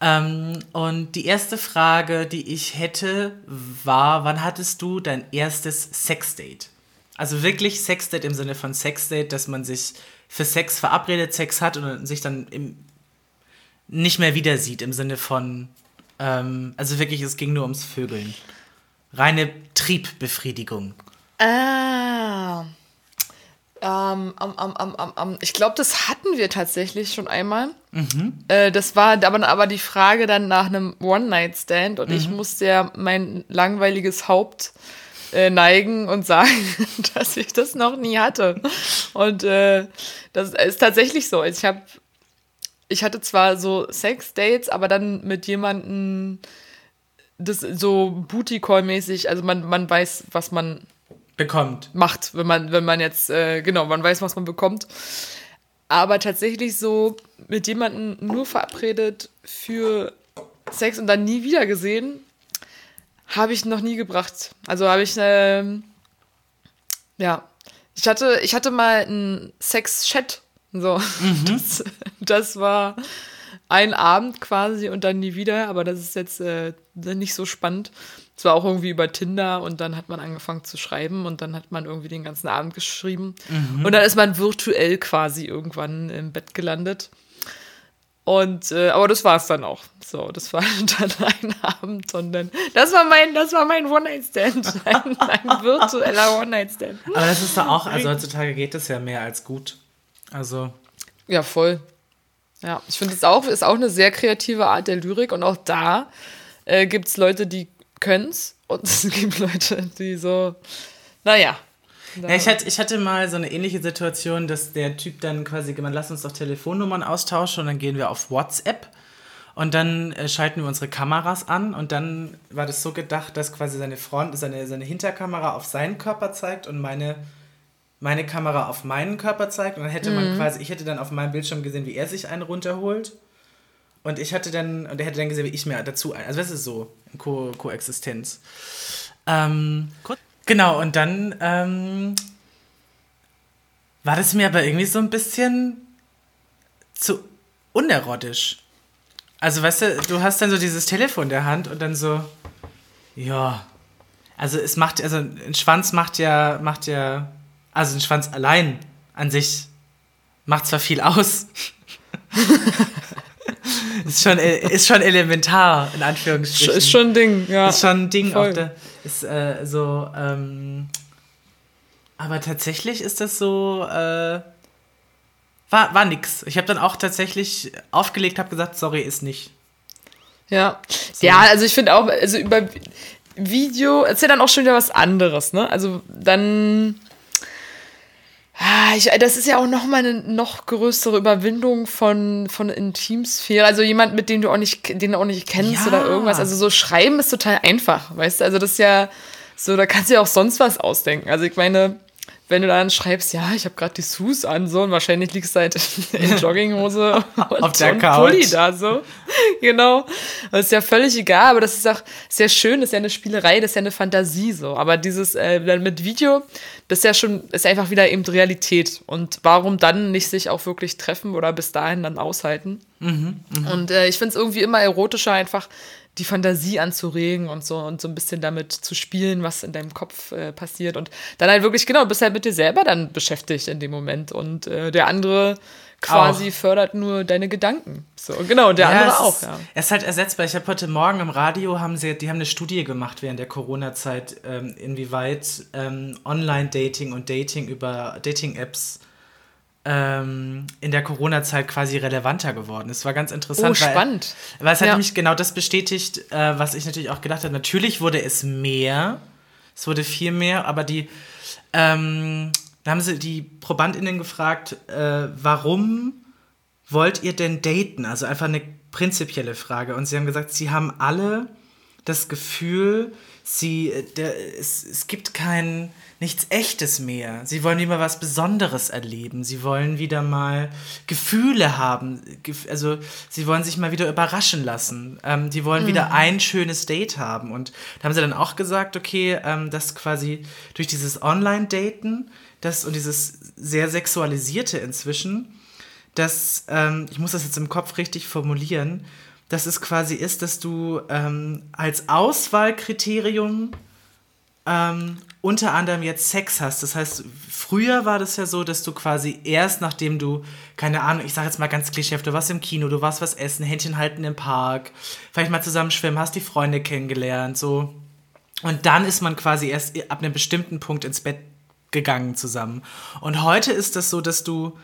Ähm, und die erste Frage, die ich hätte, war, wann hattest du dein erstes Sexdate? Also wirklich Sexdate im Sinne von Sexdate, dass man sich für Sex verabredet, Sex hat und sich dann im, nicht mehr wieder sieht, im Sinne von, ähm, also wirklich, es ging nur ums Vögeln. Reine Triebbefriedigung.
Ah. Ähm, um, um, um, ich glaube, das hatten wir tatsächlich schon einmal. Mhm. Äh, das war aber, aber die Frage dann nach einem One-Night-Stand und mhm. ich musste ja mein langweiliges Haupt äh, neigen und sagen, dass ich das noch nie hatte. Und äh, das ist tatsächlich so. Ich habe, ich hatte zwar so Sex-Dates, aber dann mit jemandem, das so Booty-Call-mäßig, also man, man weiß, was man
bekommt.
Macht, wenn man, wenn man jetzt, äh, genau, man weiß, was man bekommt. Aber tatsächlich so mit jemandem nur verabredet für Sex und dann nie wieder gesehen, habe ich noch nie gebracht. Also habe ich, ähm, ja, ich hatte, ich hatte mal einen Sex-Chat. So, mhm. das, das war ein Abend quasi und dann nie wieder, aber das ist jetzt äh, nicht so spannend. Es war auch irgendwie über Tinder und dann hat man angefangen zu schreiben und dann hat man irgendwie den ganzen Abend geschrieben. Mhm. Und dann ist man virtuell quasi irgendwann im Bett gelandet. Und äh, aber das war es dann auch. So, das war dann ein Abend dann. Das war mein, das war mein One-Night-Stand. Ein, ein virtueller One-Night-Stand.
Aber das ist doch auch, also heutzutage geht das ja mehr als gut. Also.
Ja, voll. Ja, ich finde es auch, ist auch eine sehr kreative Art der Lyrik und auch da äh, gibt es Leute, die können es und es gibt Leute, die so, naja.
Ja, ich, hatte, ich hatte mal so eine ähnliche Situation, dass der Typ dann quasi gemeint, lass uns doch Telefonnummern austauschen und dann gehen wir auf WhatsApp und dann äh, schalten wir unsere Kameras an und dann war das so gedacht, dass quasi seine Front, seine, seine Hinterkamera auf seinen Körper zeigt und meine, meine Kamera auf meinen Körper zeigt und dann hätte mhm. man quasi, ich hätte dann auf meinem Bildschirm gesehen, wie er sich einen runterholt und ich hatte dann, und er hätte dann gesehen, wie ich mir dazu, also das ist so, Ko Koexistenz. Ähm, Gut. Genau, und dann ähm, war das mir aber irgendwie so ein bisschen zu unerotisch. Also, weißt du, du hast dann so dieses Telefon in der Hand und dann so, ja. Also, es macht, also ein Schwanz macht ja, macht ja, also ein Schwanz allein an sich macht zwar viel aus. ist, schon, ist schon elementar, in Anführungsstrichen.
Ist schon ein Ding, ja.
Ist schon ein Ding. Voll. Auch der, ist äh, so, ähm, aber tatsächlich ist das so, äh, war, war nix. Ich habe dann auch tatsächlich aufgelegt, habe gesagt, sorry, ist nicht.
Ja. So. Ja, also ich finde auch, also über Video ja dann auch schon wieder was anderes, ne? Also dann. Ah, ich, das ist ja auch noch mal eine noch größere Überwindung von, von Intimsphäre. Also jemand, mit dem du auch nicht, den du auch nicht kennst ja. oder irgendwas. Also so schreiben ist total einfach, weißt du? Also das ist ja so, da kannst du ja auch sonst was ausdenken. Also ich meine, wenn du dann schreibst, ja, ich habe gerade die Sus an, so, und wahrscheinlich liegst du halt in Jogginghose und Auf der Couch. Pulli da, so. genau. Das ist ja völlig egal, aber das ist auch sehr schön, das ist ja eine Spielerei, das ist ja eine Fantasie, so. Aber dieses, äh, mit Video, das ist ja schon, ist einfach wieder eben Realität. Und warum dann nicht sich auch wirklich treffen oder bis dahin dann aushalten? Mhm, mh. Und äh, ich finde es irgendwie immer erotischer, einfach die Fantasie anzuregen und so und so ein bisschen damit zu spielen, was in deinem Kopf äh, passiert. Und dann halt wirklich, genau, bist halt mit dir selber dann beschäftigt in dem Moment. Und äh, der andere quasi auch. fördert nur deine Gedanken. So, genau, und der ja, andere auch,
ist,
ja.
Es ist halt ersetzbar. Ich habe heute Morgen im Radio, haben sie, die haben eine Studie gemacht während der Corona-Zeit, ähm, inwieweit ähm, Online-Dating und Dating über Dating-Apps ähm, in der Corona-Zeit quasi relevanter geworden ist. War ganz interessant. Oh,
spannend.
Weil, weil es hat ja. nämlich genau das bestätigt, äh, was ich natürlich auch gedacht habe. Natürlich wurde es mehr, es wurde viel mehr, aber die, ähm, da haben sie die ProbandInnen gefragt, äh, warum wollt ihr denn daten? Also einfach eine prinzipielle Frage. Und sie haben gesagt, sie haben alle das Gefühl, sie, äh, der, es, es gibt keinen nichts Echtes mehr. Sie wollen wieder was Besonderes erleben. Sie wollen wieder mal Gefühle haben. Also sie wollen sich mal wieder überraschen lassen. Ähm, die wollen mhm. wieder ein schönes Date haben. Und da haben sie dann auch gesagt, okay, ähm, dass quasi durch dieses Online-Daten das und dieses sehr sexualisierte inzwischen, dass, ähm, ich muss das jetzt im Kopf richtig formulieren, dass es quasi ist, dass du ähm, als Auswahlkriterium ähm, unter anderem jetzt Sex hast. Das heißt, früher war das ja so, dass du quasi erst nachdem du, keine Ahnung, ich sag jetzt mal ganz klischeehaft, du warst im Kino, du warst was essen, Händchen halten im Park, vielleicht mal zusammen schwimmen, hast die Freunde kennengelernt, so. Und dann ist man quasi erst ab einem bestimmten Punkt ins Bett gegangen zusammen. Und heute ist das so, dass du,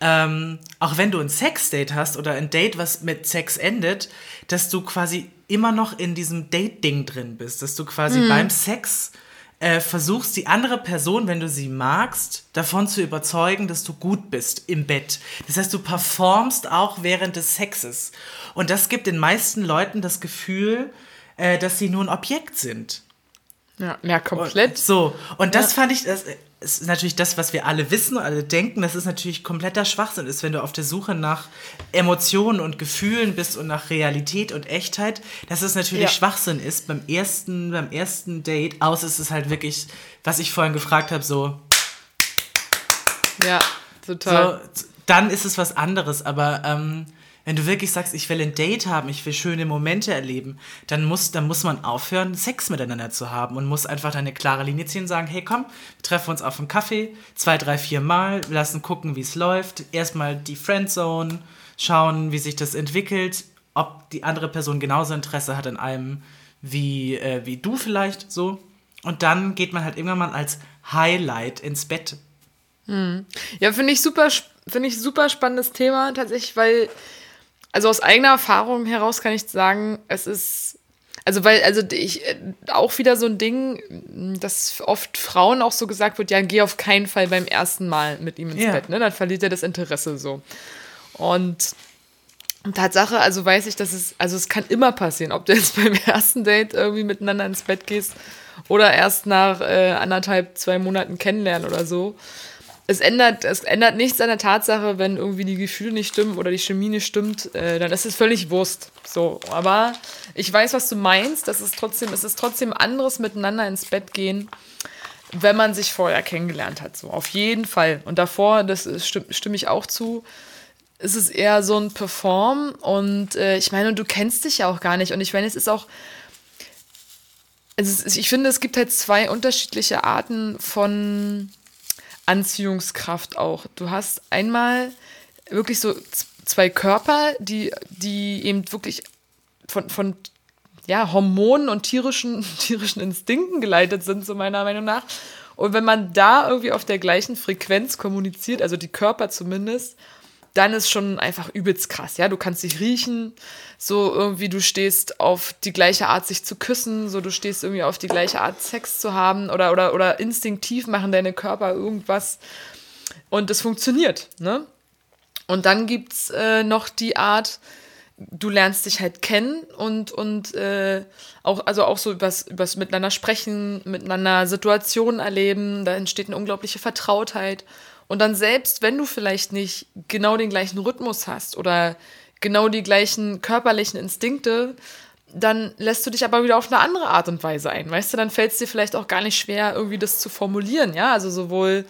ähm, auch wenn du ein Sexdate hast oder ein Date, was mit Sex endet, dass du quasi immer noch in diesem Date-Ding drin bist, dass du quasi mhm. beim Sex äh, versuchst die andere Person, wenn du sie magst, davon zu überzeugen, dass du gut bist im Bett. Das heißt, du performst auch während des Sexes. Und das gibt den meisten Leuten das Gefühl, äh, dass sie nur ein Objekt sind.
Ja, ja komplett.
Und, so, und das ja. fand ich, das, ist natürlich das, was wir alle wissen, alle denken, dass es natürlich kompletter Schwachsinn ist, wenn du auf der Suche nach Emotionen und Gefühlen bist und nach Realität und Echtheit, dass es natürlich ja. Schwachsinn ist beim ersten, beim ersten Date, außer es ist halt was ich vorhin gefragt habe, so.
Ja, total.
So, dann ist es was anderes, aber ähm, wenn du wirklich sagst, ich will ein Date haben, ich will schöne Momente erleben, dann muss, dann muss man aufhören, Sex miteinander zu haben und muss einfach eine klare Linie ziehen und sagen, hey komm, wir treffen uns auf einen Kaffee, zwei, drei, vier Mal, lassen gucken, wie es läuft, erstmal die Friendzone, schauen, wie sich das entwickelt, ob die andere Person genauso Interesse hat an einem wie, äh, wie du vielleicht so. Und dann geht man halt irgendwann mal als Highlight ins Bett.
Hm. Ja, finde ich super, finde ich super spannendes Thema tatsächlich, weil also aus eigener Erfahrung heraus kann ich sagen, es ist, Also, weil, also ich, auch wieder so ein Ding, dass oft Frauen auch so gesagt wird, ja, geh auf keinen Fall beim ersten Mal mit ihm ins ja. Bett, ne? Dann verliert er das Interesse so. Und Tatsache, also weiß ich, dass es, also es kann immer passieren, ob du jetzt beim ersten Date irgendwie miteinander ins Bett gehst oder erst nach äh, anderthalb, zwei Monaten kennenlernen oder so. Es ändert, es ändert nichts an der Tatsache, wenn irgendwie die Gefühle nicht stimmen oder die Chemie nicht stimmt, äh, dann ist es völlig Wurst. So, aber ich weiß, was du meinst. Das ist trotzdem, es ist trotzdem anderes miteinander ins Bett gehen, wenn man sich vorher kennengelernt hat. So, auf jeden Fall. Und davor, das stimme, stimme ich auch zu, ist es eher so ein Perform. Und äh, ich meine, du kennst dich ja auch gar nicht. Und ich meine, es ist auch also ich finde, es gibt halt zwei unterschiedliche Arten von Anziehungskraft auch. Du hast einmal wirklich so zwei Körper, die, die eben wirklich von, von ja, Hormonen und tierischen, tierischen Instinkten geleitet sind, so meiner Meinung nach. Und wenn man da irgendwie auf der gleichen Frequenz kommuniziert, also die Körper zumindest, dann ist schon einfach übelst krass. Ja, du kannst dich riechen, so irgendwie du stehst auf die gleiche Art, sich zu küssen, so du stehst irgendwie auf die gleiche Art, Sex zu haben oder, oder, oder instinktiv machen deine Körper irgendwas und es funktioniert, ne? Und dann gibt's äh, noch die Art, du lernst dich halt kennen und, und äh, auch, also auch so übers, übers Miteinander sprechen, miteinander Situationen erleben, da entsteht eine unglaubliche Vertrautheit. Und dann selbst, wenn du vielleicht nicht genau den gleichen Rhythmus hast oder genau die gleichen körperlichen Instinkte, dann lässt du dich aber wieder auf eine andere Art und Weise ein. Weißt du, dann fällt es dir vielleicht auch gar nicht schwer, irgendwie das zu formulieren, ja. Also sowohl,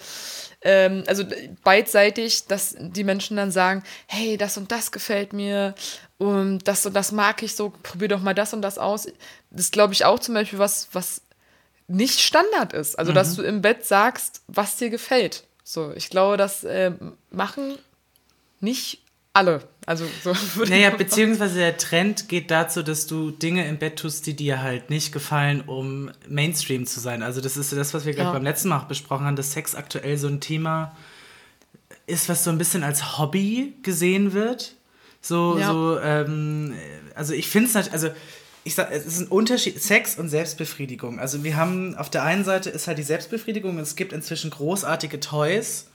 ähm, also beidseitig, dass die Menschen dann sagen, hey, das und das gefällt mir, um, das und das mag ich so, probier doch mal das und das aus. Das glaube ich auch zum Beispiel was, was nicht Standard ist. Also, mhm. dass du im Bett sagst, was dir gefällt. So, ich glaube, das äh, machen nicht alle. Also so
Naja, beziehungsweise der Trend geht dazu, dass du Dinge im Bett tust, die dir halt nicht gefallen, um Mainstream zu sein. Also das ist das, was wir gerade ja. beim letzten Mal besprochen haben, dass Sex aktuell so ein Thema ist, was so ein bisschen als Hobby gesehen wird. So, ja. so, ähm, also ich finde es also ich sag, es ist ein Unterschied, Sex und Selbstbefriedigung. Also wir haben, auf der einen Seite ist halt die Selbstbefriedigung, es gibt inzwischen großartige Toys,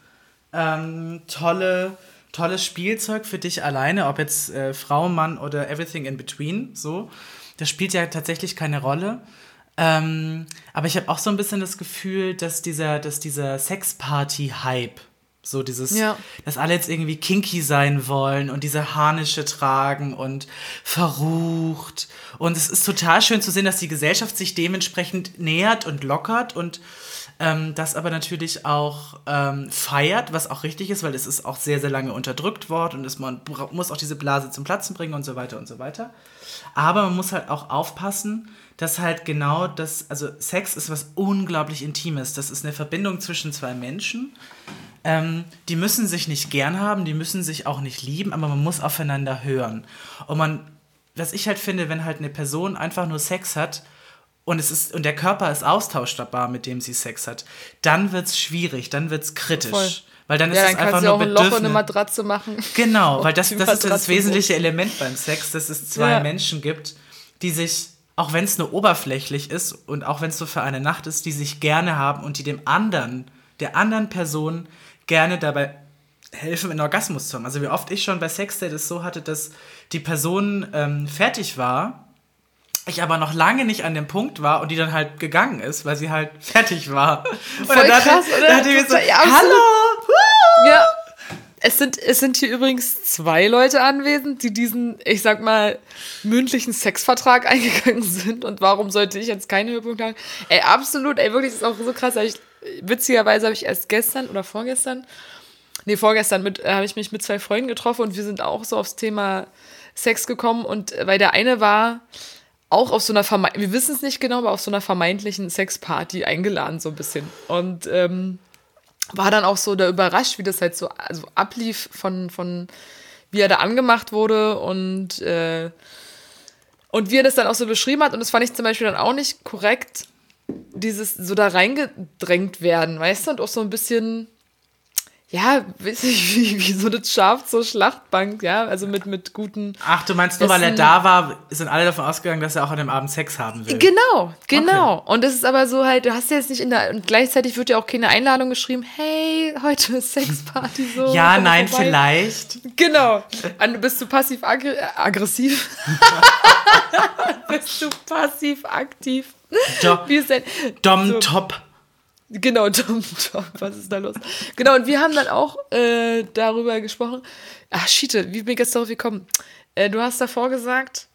ähm, tolle, tolles Spielzeug für dich alleine, ob jetzt äh, Frau, Mann oder everything in between, so. Das spielt ja tatsächlich keine Rolle. Ähm, aber ich habe auch so ein bisschen das Gefühl, dass dieser, dass dieser Sexparty-Hype, so dieses, ja. dass alle jetzt irgendwie kinky sein wollen und diese Harnische tragen und verrucht. Und es ist total schön zu sehen, dass die Gesellschaft sich dementsprechend nähert und lockert und ähm, das aber natürlich auch ähm, feiert, was auch richtig ist, weil es ist auch sehr, sehr lange unterdrückt worden und es, man muss auch diese Blase zum Platzen bringen und so weiter und so weiter. Aber man muss halt auch aufpassen, dass halt genau das, also Sex ist was unglaublich Intimes. Das ist eine Verbindung zwischen zwei Menschen. Ähm, die müssen sich nicht gern haben, die müssen sich auch nicht lieben, aber man muss aufeinander hören. Und man, was ich halt finde, wenn halt eine Person einfach nur Sex hat und es ist und der Körper ist austauschbar, mit dem sie Sex hat, dann wird es schwierig, dann wird es kritisch. Voll. Weil dann ist ja, dann es einfach nur auch ein Loch in eine
Matratze machen.
Genau, weil das, das ist das wesentliche Element beim Sex, dass es zwei ja. Menschen gibt, die sich auch wenn es nur oberflächlich ist und auch wenn es so für eine Nacht ist, die sich gerne haben und die dem anderen, der anderen Person gerne dabei helfen, einen Orgasmus zu haben. Also wie oft ich schon bei Sexdate es so hatte, dass die Person ähm, fertig war, ich aber noch lange nicht an dem Punkt war und die dann halt gegangen ist, weil sie halt fertig war. Und
Voll dann krass, dachte, oder? dachte ich mir so, ja, hallo! Ja, es sind, es sind hier übrigens zwei Leute anwesend, die diesen, ich sag mal, mündlichen Sexvertrag eingegangen sind. Und warum sollte ich jetzt keine Höhepunkte haben? Ey, absolut, ey, wirklich, das ist auch so krass. Ich, witzigerweise habe ich erst gestern oder vorgestern, nee, vorgestern äh, habe ich mich mit zwei Freunden getroffen und wir sind auch so aufs Thema Sex gekommen. Und äh, weil der eine war auch auf so einer, Verme wir wissen es nicht genau, aber auf so einer vermeintlichen Sexparty eingeladen, so ein bisschen. Und, ähm, war dann auch so da überrascht, wie das halt so also ablief von, von wie er da angemacht wurde und, äh, und wie er das dann auch so beschrieben hat. Und das fand ich zum Beispiel dann auch nicht korrekt, dieses so da reingedrängt werden, weißt du, und auch so ein bisschen, ja, weiß ich, wie, wie so eine Schaf zur Schlachtbank, ja, also mit, mit guten.
Ach, du meinst nur, weil er da war, sind alle davon ausgegangen, dass er auch an dem Abend Sex haben will.
Genau, genau. Okay. Und es ist aber so halt, du hast ja jetzt nicht in der, und gleichzeitig wird ja auch keine Einladung geschrieben, hey, heute ist Sexparty so.
ja, nein, vorbei. vielleicht.
Genau. Und bist du passiv -aggr aggressiv? bist du passiv aktiv?
Do Wie ist denn? Dom so. Top.
Genau, Tom, Tom, was ist da los? Genau, und wir haben dann auch äh, darüber gesprochen. Ach, Schiete, wie bin ich jetzt darauf gekommen? Äh, du hast davor gesagt,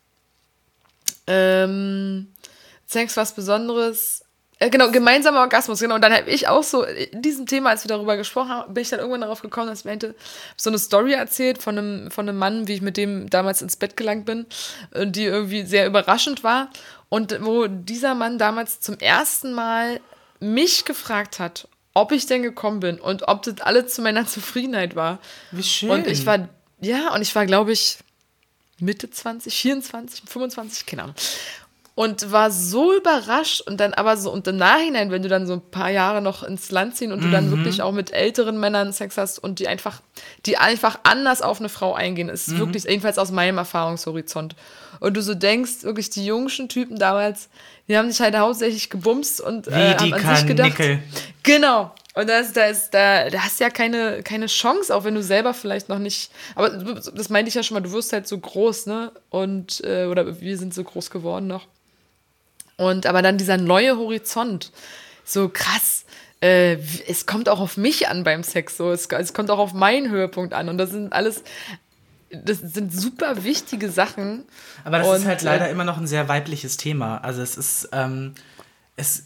ähm, Sex was Besonderes. Äh, genau, gemeinsamer Orgasmus, genau. Und dann habe ich auch so, in diesem Thema, als wir darüber gesprochen haben, bin ich dann irgendwann darauf gekommen, dass ich meinte, so eine Story erzählt von einem, von einem Mann, wie ich mit dem damals ins Bett gelangt bin, die irgendwie sehr überraschend war. Und wo dieser Mann damals zum ersten Mal mich gefragt hat, ob ich denn gekommen bin und ob das alles zu meiner Zufriedenheit war.
Wie schön.
Und ich war, ja, und ich war, glaube ich, Mitte 20, 24, 25, keine Ahnung. Und war so überrascht und dann aber so, und im Nachhinein, wenn du dann so ein paar Jahre noch ins Land ziehen und du dann mhm. wirklich auch mit älteren Männern Sex hast und die einfach, die einfach anders auf eine Frau eingehen, ist mhm. wirklich, jedenfalls aus meinem Erfahrungshorizont. Und du so denkst, wirklich die jungschen Typen damals, die haben sich halt hauptsächlich gebumst und äh, haben an sich gedacht. Genau. Und das, da, ist, da, da hast du ja keine, keine Chance, auch wenn du selber vielleicht noch nicht. Aber das meinte ich ja schon mal, du wirst halt so groß, ne? Und, äh, oder wir sind so groß geworden noch. Und aber dann dieser neue Horizont, so krass. Äh, es kommt auch auf mich an beim Sex, so es, es kommt auch auf meinen Höhepunkt an. Und das sind alles das sind super wichtige Sachen.
Aber das und, ist halt leider äh, immer noch ein sehr weibliches Thema. Also es ist, ähm, es,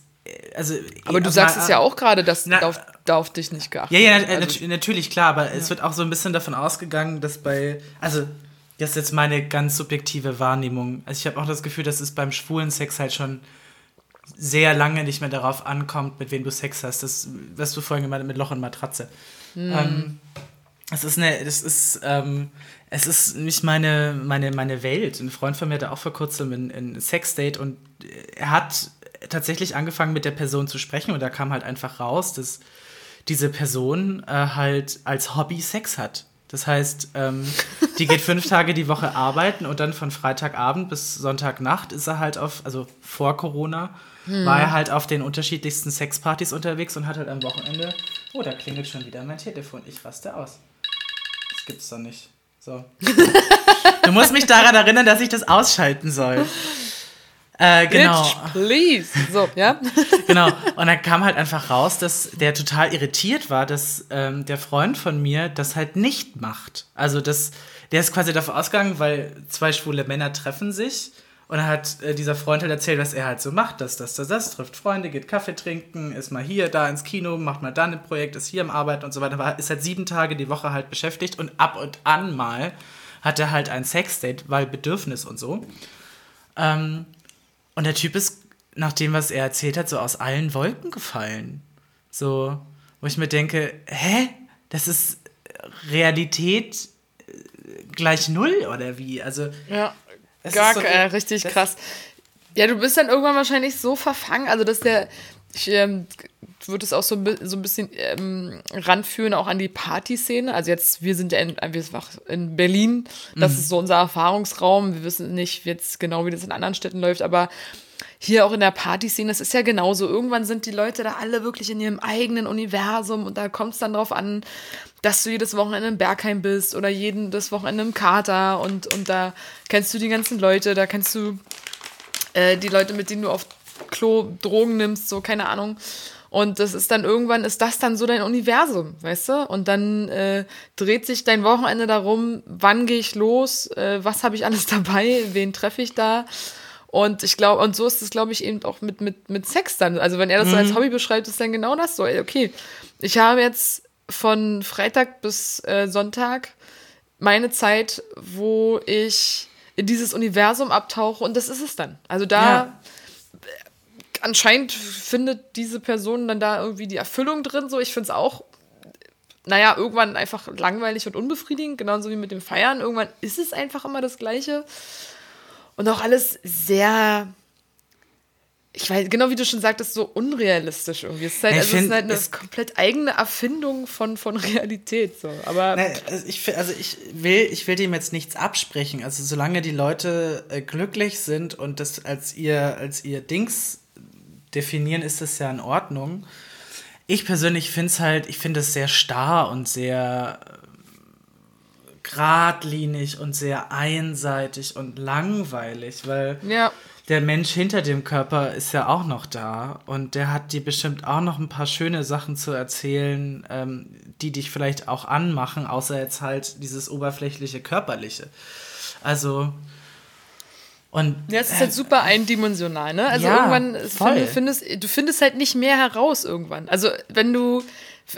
also.
Aber du sagst mal, es ja auch gerade, dass na, auf, da auf dich nicht geachtet
Ja, ja, also, nat natürlich, klar, aber ja. es wird auch so ein bisschen davon ausgegangen, dass bei, also das ist jetzt meine ganz subjektive Wahrnehmung. Also ich habe auch das Gefühl, dass es beim schwulen Sex halt schon sehr lange nicht mehr darauf ankommt, mit wem du Sex hast. Das, was du vorhin gemeint hast, mit Loch und Matratze. Hm. Ähm, das ist eine, das ist, ähm, es ist nicht meine, meine, meine Welt. Ein Freund von mir hatte auch vor kurzem ein, ein Sexdate und er hat tatsächlich angefangen mit der Person zu sprechen und da kam halt einfach raus, dass diese Person äh, halt als Hobby Sex hat. Das heißt, ähm, die geht fünf Tage die Woche arbeiten und dann von Freitagabend bis Sonntagnacht ist er halt auf, also vor Corona, hm. war er halt auf den unterschiedlichsten Sexpartys unterwegs und hat halt am Wochenende, oh, da klingelt schon wieder mein Telefon, ich raste aus. Das gibt's doch nicht. So. du musst mich daran erinnern, dass ich das ausschalten soll. Äh, genau. Bitch,
please. So, ja.
genau. Und dann kam halt einfach raus, dass der total irritiert war, dass ähm, der Freund von mir das halt nicht macht. Also, das, der ist quasi davon ausgegangen, weil zwei schwule Männer treffen sich und dann hat äh, dieser Freund halt erzählt, was er halt so macht, das, das, das, das, trifft Freunde, geht Kaffee trinken, ist mal hier, da ins Kino, macht mal da ein Projekt, ist hier am Arbeiten und so weiter, aber ist halt sieben Tage die Woche halt beschäftigt und ab und an mal hat er halt ein Sexdate, weil Bedürfnis und so. Ähm, und der Typ ist, nach dem, was er erzählt hat, so aus allen Wolken gefallen. So, wo ich mir denke, hä? Das ist Realität äh, gleich null oder wie? Also,
ja. Es Gar so, äh, richtig krass. Ja, du bist dann irgendwann wahrscheinlich so verfangen, also dass der, ich ähm, würde es auch so, so ein bisschen ähm, ranführen, auch an die Partyszene. Also jetzt, wir sind ja in, wir sind in Berlin, das mhm. ist so unser Erfahrungsraum. Wir wissen nicht jetzt genau, wie das in anderen Städten läuft, aber hier auch in der Partyszene, das ist ja genauso. Irgendwann sind die Leute da alle wirklich in ihrem eigenen Universum und da kommt es dann drauf an, dass du jedes Wochenende im Bergheim bist oder jedes Wochenende im Kater und, und da kennst du die ganzen Leute, da kennst du äh, die Leute, mit denen du auf Klo Drogen nimmst, so keine Ahnung. Und das ist dann irgendwann, ist das dann so dein Universum, weißt du? Und dann äh, dreht sich dein Wochenende darum, wann gehe ich los, äh, was habe ich alles dabei, wen treffe ich da. Und ich glaube, und so ist es, glaube ich, eben auch mit, mit, mit Sex dann. Also wenn er das mhm. so als mhm. Hobby beschreibt, ist dann genau das so. Okay, ich habe jetzt von Freitag bis äh, Sonntag meine Zeit, wo ich in dieses Universum abtauche und das ist es dann. Also da ja. anscheinend findet diese Person dann da irgendwie die Erfüllung drin. So, ich finde es auch, naja, irgendwann einfach langweilig und unbefriedigend, genauso wie mit dem Feiern. Irgendwann ist es einfach immer das Gleiche. Und auch alles sehr ich weiß, genau wie du schon sagtest, so unrealistisch irgendwie. Es ist halt, also find, es ist halt eine es komplett eigene Erfindung von, von Realität. So. Aber
ne, also ich, also ich, will, ich will dem jetzt nichts absprechen. Also solange die Leute äh, glücklich sind und das als ihr, als ihr Dings definieren, ist das ja in Ordnung. Ich persönlich finde es halt, ich finde es sehr starr und sehr geradlinig und sehr einseitig und langweilig, weil ja der Mensch hinter dem Körper ist ja auch noch da und der hat dir bestimmt auch noch ein paar schöne Sachen zu erzählen, ähm, die dich vielleicht auch anmachen, außer jetzt halt dieses oberflächliche körperliche. Also und
ja, es ist halt super eindimensional, ne? Also ja, irgendwann voll. findest du findest halt nicht mehr heraus irgendwann. Also wenn du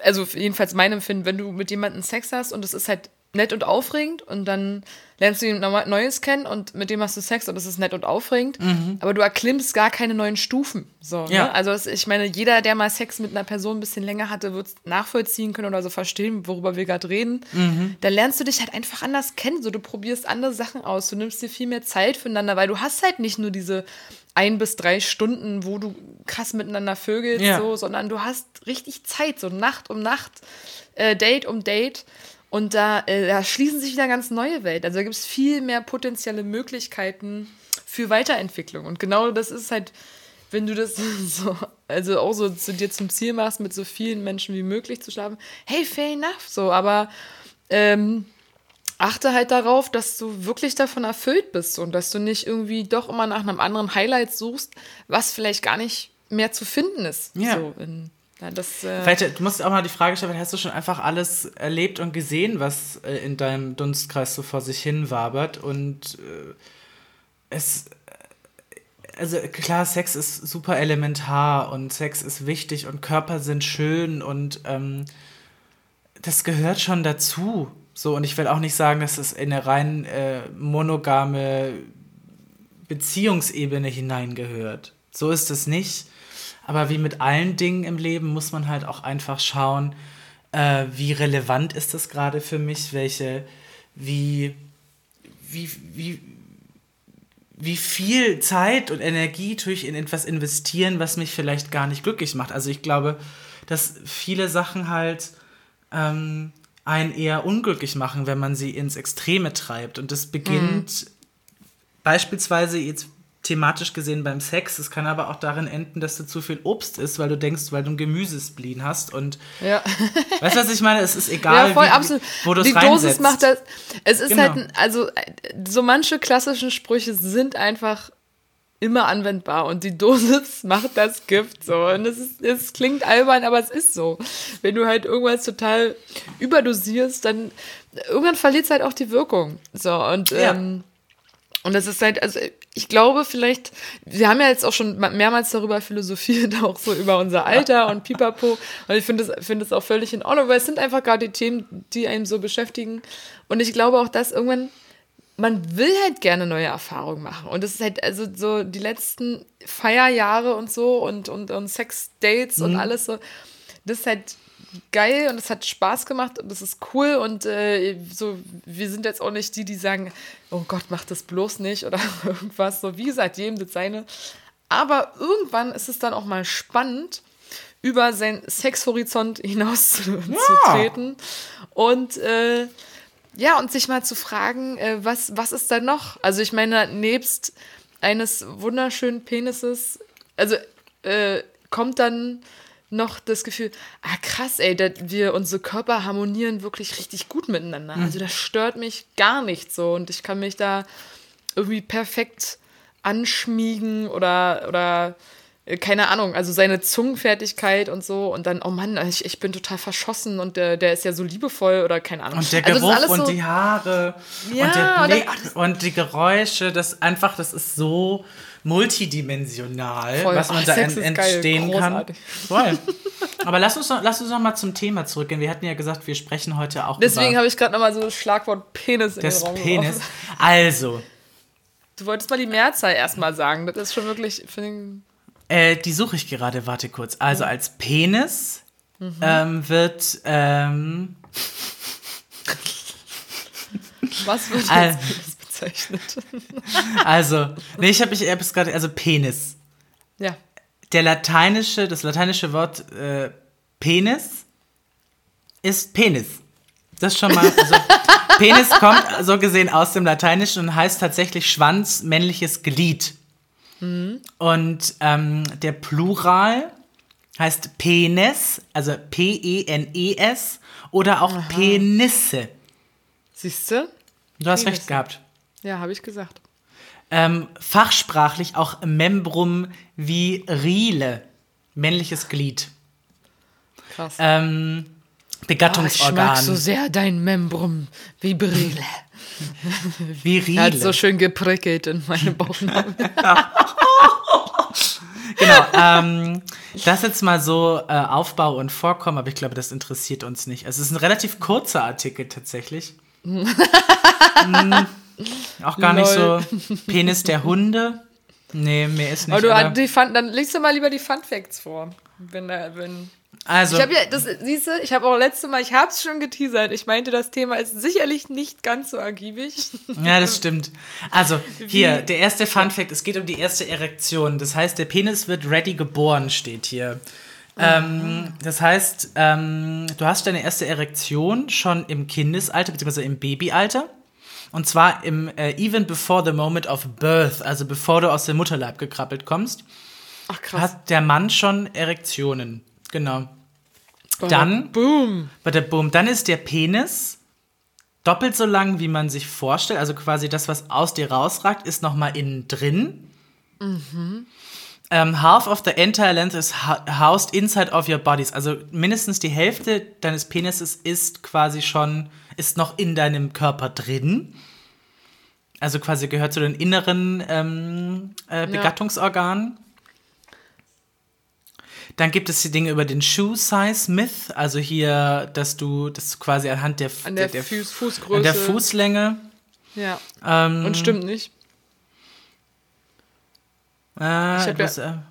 also jedenfalls mein Empfinden, wenn du mit jemandem Sex hast und es ist halt nett und aufregend und dann lernst du jemand Neues kennen und mit dem hast du Sex und das ist nett und aufregend, mhm. aber du erklimmst gar keine neuen Stufen. So, ne? ja. ne? Also ich meine, jeder, der mal Sex mit einer Person ein bisschen länger hatte, wird nachvollziehen können oder so verstehen, worüber wir gerade reden. Mhm. Dann lernst du dich halt einfach anders kennen. So, du probierst andere Sachen aus, du nimmst dir viel mehr Zeit füreinander, weil du hast halt nicht nur diese ein bis drei Stunden, wo du krass miteinander vögelst, ja. so, sondern du hast richtig Zeit, so Nacht um Nacht, äh, Date um Date. Und da, äh, da schließen sich wieder ganz neue Welten. Also da gibt es viel mehr potenzielle Möglichkeiten für Weiterentwicklung. Und genau das ist halt, wenn du das so, also auch so zu dir zum Ziel machst, mit so vielen Menschen wie möglich zu schlafen, hey, fair enough, so, aber ähm, achte halt darauf, dass du wirklich davon erfüllt bist und dass du nicht irgendwie doch immer nach einem anderen Highlight suchst, was vielleicht gar nicht mehr zu finden ist. Ja. So in,
ja, das, äh Vielleicht, du musst auch mal die Frage stellen, hast du schon einfach alles erlebt und gesehen, was äh, in deinem Dunstkreis so vor sich hin wabert? Und äh, es, äh, also klar, Sex ist super elementar und Sex ist wichtig und Körper sind schön und ähm, das gehört schon dazu. So, und ich will auch nicht sagen, dass es in eine rein äh, monogame Beziehungsebene hineingehört. So ist es nicht. Aber wie mit allen Dingen im Leben muss man halt auch einfach schauen, äh, wie relevant ist das gerade für mich, welche, wie, wie, wie, wie viel Zeit und Energie tue ich in etwas investieren, was mich vielleicht gar nicht glücklich macht. Also ich glaube, dass viele Sachen halt ähm, einen eher unglücklich machen, wenn man sie ins Extreme treibt. Und das beginnt mhm. beispielsweise jetzt thematisch gesehen beim Sex. Es kann aber auch darin enden, dass du zu viel Obst isst, weil du denkst, weil du einen Gemüsespleen hast. Und ja. weißt du, was ich meine? Es ist egal, ja, voll, wie, absolut. wo du es Die Dosis
macht das. Es ist genau. halt, also so manche klassischen Sprüche sind einfach immer anwendbar und die Dosis macht das Gift so. Und es, ist, es klingt albern, aber es ist so. Wenn du halt irgendwas total überdosierst, dann irgendwann verliert es halt auch die Wirkung. So, und ja. ähm, und das ist halt, also ich glaube vielleicht, wir haben ja jetzt auch schon mehrmals darüber philosophiert, auch so über unser Alter und Pipapo. Und ich finde es find auch völlig in Ordnung, weil es sind einfach gerade die Themen, die einen so beschäftigen. Und ich glaube auch, dass irgendwann, man will halt gerne neue Erfahrungen machen. Und das ist halt, also so die letzten Feierjahre und so und, und, und Sex-Dates mhm. und alles so, das ist halt geil und es hat Spaß gemacht und es ist cool und äh, so, wir sind jetzt auch nicht die, die sagen, oh Gott, mach das bloß nicht oder irgendwas. So, wie gesagt, jedem das seine. Aber irgendwann ist es dann auch mal spannend, über seinen Sexhorizont hinaus zu, ja. und äh, ja, und sich mal zu fragen, äh, was, was ist da noch? Also ich meine, nebst eines wunderschönen Penises, also äh, kommt dann noch das Gefühl, ah krass, ey, da, wir, unsere Körper harmonieren wirklich richtig gut miteinander. Mhm. Also das stört mich gar nicht so und ich kann mich da irgendwie perfekt anschmiegen oder, oder äh, keine Ahnung, also seine Zungenfertigkeit und so und dann, oh Mann, ich, ich bin total verschossen und der, der ist ja so liebevoll oder keine Ahnung.
Und der
also
Geruch und so, die Haare ja, und der Blick und, und, die Geräusche, das einfach, das ist so multidimensional, Voll. was man Ach, da en entstehen kann. Voll. Aber lass uns, noch, lass uns noch mal zum Thema zurückgehen. Wir hatten ja gesagt, wir sprechen heute auch
Deswegen habe ich gerade noch mal so das Schlagwort Penis in
den Raum Penis. Also.
Du wolltest mal die Mehrzahl erstmal sagen. Das ist schon wirklich.
Äh, die suche ich gerade, warte kurz. Also als Penis mhm. ähm, wird. Ähm,
Was wird als bezeichnet?
also, nee, ich habe ich hab es gerade, also Penis.
Ja.
Der lateinische, das lateinische Wort äh, Penis ist Penis. Das schon mal. Also, Penis kommt so gesehen aus dem Lateinischen und heißt tatsächlich Schwanz, männliches Glied. Mhm. Und ähm, der Plural heißt Penis, also P-E-N-E-S oder auch Aha. Penisse.
Siehst du?
Du hast recht gehabt.
Ja, habe ich gesagt.
Ähm, fachsprachlich auch Membrum virile, männliches Glied.
Krass.
Ähm, Begattungsorgan.
Oh, ich mag so sehr dein Membrum virile.
Virile.
Er hat so schön geprickelt in meine Bauchnabel.
genau. Ähm, das jetzt mal so äh, Aufbau und Vorkommen, aber ich glaube, das interessiert uns nicht. Es ist ein relativ kurzer Artikel tatsächlich. hm, auch gar Lol. nicht so Penis der Hunde. Nee, mir ist nicht.
Aber du, aber die Fun, dann legst du mal lieber die Fun Facts vor. Wenn, wenn
also.
Ich habe ja, das siehst du, ich habe auch letzte Mal, ich habe es schon geteasert. Ich meinte, das Thema ist sicherlich nicht ganz so ergiebig.
Ja, das stimmt. Also, hier, Wie? der erste Fun Fact, es geht um die erste Erektion. Das heißt, der Penis wird ready geboren, steht hier. Mhm. Ähm, das heißt, ähm, du hast deine erste Erektion schon im Kindesalter, beziehungsweise im Babyalter. Und zwar im äh, even before the moment of birth, also bevor du aus dem Mutterleib gekrabbelt kommst.
Ach.
Hat der Mann schon Erektionen. Genau. Dann,
boom.
boom. Dann ist der Penis doppelt so lang, wie man sich vorstellt. Also quasi das, was aus dir rausragt, ist noch mal innen drin. Mhm. Um, ähm, half of the entire length is housed inside of your bodies. Also mindestens die Hälfte deines Penises ist quasi schon, ist noch in deinem Körper drin. Also quasi gehört zu den inneren ähm, äh, Begattungsorganen. Dann gibt es die Dinge über den Shoe Size Myth, also hier, dass du das quasi anhand der,
an der,
der,
Fuß, Fußgröße.
An der Fußlänge.
Ja.
Ähm,
Und stimmt nicht.
Äh,
ich habe ja,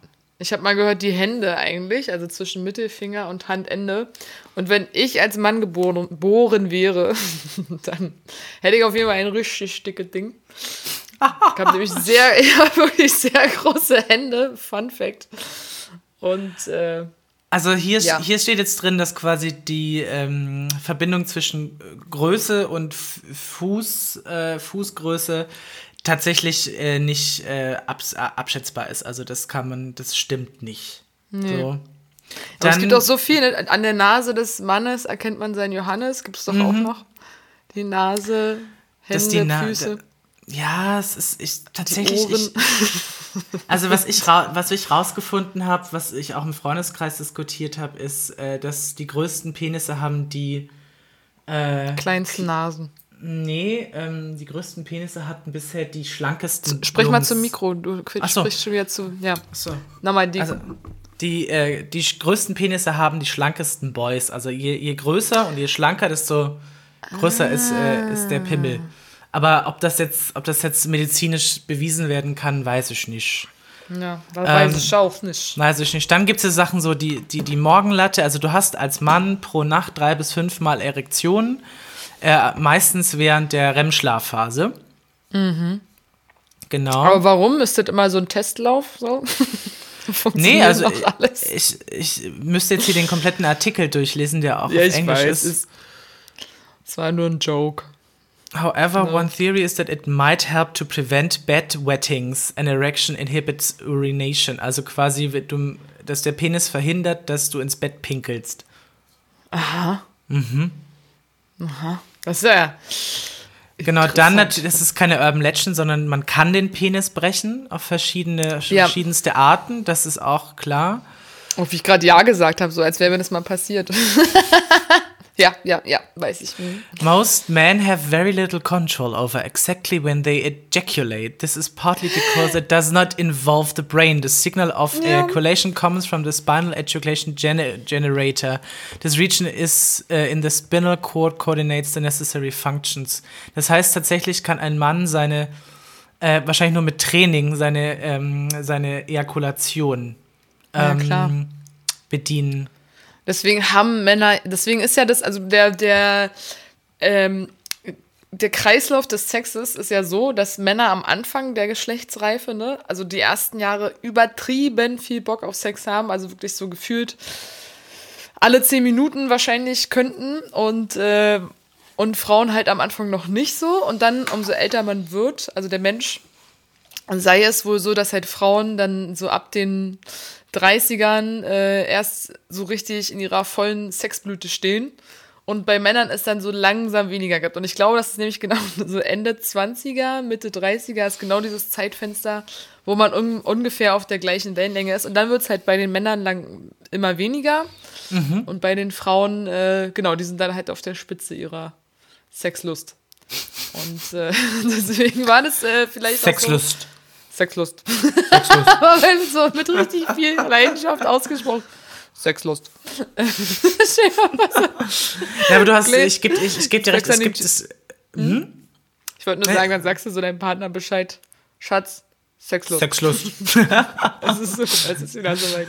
ich hab mal gehört, die Hände eigentlich, also zwischen Mittelfinger und Handende. Und wenn ich als Mann geboren, geboren wäre, dann hätte ich auf jeden Fall ein richtig dickes Ding. Ich habe nämlich sehr, ja, wirklich sehr große Hände. Fun Fact. Und äh,
also hier, ja. hier steht jetzt drin, dass quasi die ähm, Verbindung zwischen Größe und Fuß, äh, Fußgröße tatsächlich äh, nicht äh, abs abschätzbar ist. Also das kann man, das stimmt nicht. Nee. So.
Dann, es gibt auch so viel. Ne? An der Nase des Mannes erkennt man seinen Johannes. Gibt es doch mhm. auch noch. Die Nase, Hände, die Na Füße.
Ja, es ist ich, tatsächlich. Ich, also was ich, was ich rausgefunden habe, was ich auch im Freundeskreis diskutiert habe, ist, äh, dass die größten Penisse haben die
äh, kleinsten Nasen.
Nee, ähm, die größten Penisse hatten bisher die schlankesten.
Sprich Blums. mal zum Mikro, du so. sprichst schon wieder zu. Ja.
So.
Nochmal die.
Also, die, äh, die größten Penisse haben die schlankesten Boys. Also je, je größer und je schlanker, desto größer ah. ist, äh, ist der Pimmel. Aber ob das jetzt, ob das jetzt medizinisch bewiesen werden kann, weiß ich nicht.
Ja, weiß ähm, ich auch nicht.
Weiß ich nicht. Dann gibt es ja Sachen so, die, die, die Morgenlatte, also du hast als Mann pro Nacht drei bis fünfmal Erektionen, äh, meistens während der REM-Schlafphase.
Mhm.
Genau.
Aber warum? Ist das immer so ein Testlauf? So?
nee, also ich, ich müsste jetzt hier den kompletten Artikel durchlesen, der auch
ja,
auf Englisch
weiß,
ist.
Es war nur ein Joke.
However, no. one theory is that it might help to prevent bed wettings. An erection inhibits urination. Also quasi, du, dass der Penis verhindert, dass du ins Bett pinkelst.
Aha.
Mhm.
Aha. Das ist ja.
Genau, dann natürlich, das ist keine Urban Legend, sondern man kann den Penis brechen auf verschiedene, ja. verschiedenste Arten. Das ist auch klar.
Oh, wie ich gerade Ja gesagt habe, so als wäre mir das mal passiert. Ja, ja, ja, weiß ich. Mhm.
Most men have very little control over exactly when they ejaculate. This is partly because it does not involve the brain. The signal of ja. ejaculation comes from the spinal ejaculation gener generator. This region is uh, in the spinal cord coordinates the necessary functions. Das heißt, tatsächlich kann ein Mann seine, äh, wahrscheinlich nur mit Training, seine, ähm, seine Ejakulation ähm, ja, bedienen.
Deswegen haben Männer, deswegen ist ja das, also der, der, ähm, der Kreislauf des Sexes ist ja so, dass Männer am Anfang der Geschlechtsreife, ne, also die ersten Jahre übertrieben viel Bock auf Sex haben, also wirklich so gefühlt alle zehn Minuten wahrscheinlich könnten und, äh, und Frauen halt am Anfang noch nicht so. Und dann, umso älter man wird, also der Mensch, sei es wohl so, dass halt Frauen dann so ab den 30ern äh, erst so richtig in ihrer vollen Sexblüte stehen. Und bei Männern ist dann so langsam weniger gibt. Und ich glaube, das ist nämlich genau so Ende 20er, Mitte 30er ist genau dieses Zeitfenster, wo man un ungefähr auf der gleichen Wellenlänge ist. Und dann wird es halt bei den Männern lang immer weniger. Mhm. Und bei den Frauen, äh, genau, die sind dann halt auf der Spitze ihrer Sexlust. Und äh, deswegen war das äh, vielleicht.
Sexlust.
Auch so, Sexlust. Sexlust. Aber wenn so mit richtig viel Leidenschaft ausgesprochen. Sexlust.
ja, aber du hast, ich gebe ich, ich geb dir recht, es gibt es.
Hm? Ich wollte nur sagen, dann sagst du so deinem Partner Bescheid. Schatz, Sexlust.
Sexlust.
es, ist so, es ist wieder soweit.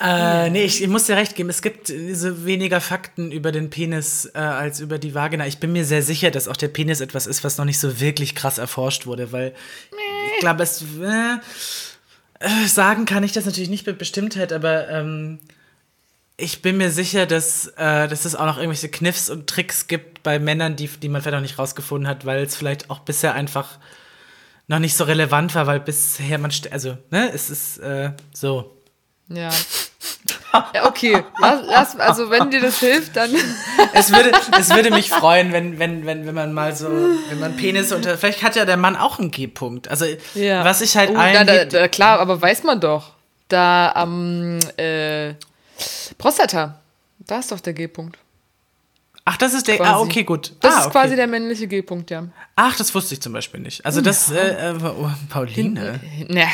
Äh, nee, ich, ich, muss dir recht geben, es gibt so weniger Fakten über den Penis äh, als über die Vagina. Ich bin mir sehr sicher, dass auch der Penis etwas ist, was noch nicht so wirklich krass erforscht wurde, weil ich glaube, es äh, äh, sagen kann ich das natürlich nicht mit Bestimmtheit, aber ähm, ich bin mir sicher, dass, äh, dass es auch noch irgendwelche Kniffs und Tricks gibt bei Männern, die, die man vielleicht noch nicht rausgefunden hat, weil es vielleicht auch bisher einfach noch nicht so relevant war, weil bisher man, also, ne, es ist äh, so.
Ja. Ja, okay. Lass, lass, also wenn dir das hilft, dann.
es, würde, es würde mich freuen, wenn, wenn, wenn, wenn man mal so, wenn man Penis unter. Vielleicht hat ja der Mann auch einen G-Punkt. Also ja. was ich halt
oh. Da, da, klar, aber weiß man doch. Da am äh, Prostata, da ist doch der G-Punkt.
Ach, das ist der. Ah, quasi. Ah, okay, gut.
Das
ah,
ist
okay.
quasi der männliche G-Punkt, ja.
Ach, das wusste ich zum Beispiel nicht. Also das, ja. äh, äh oh, Pauline.
Ja,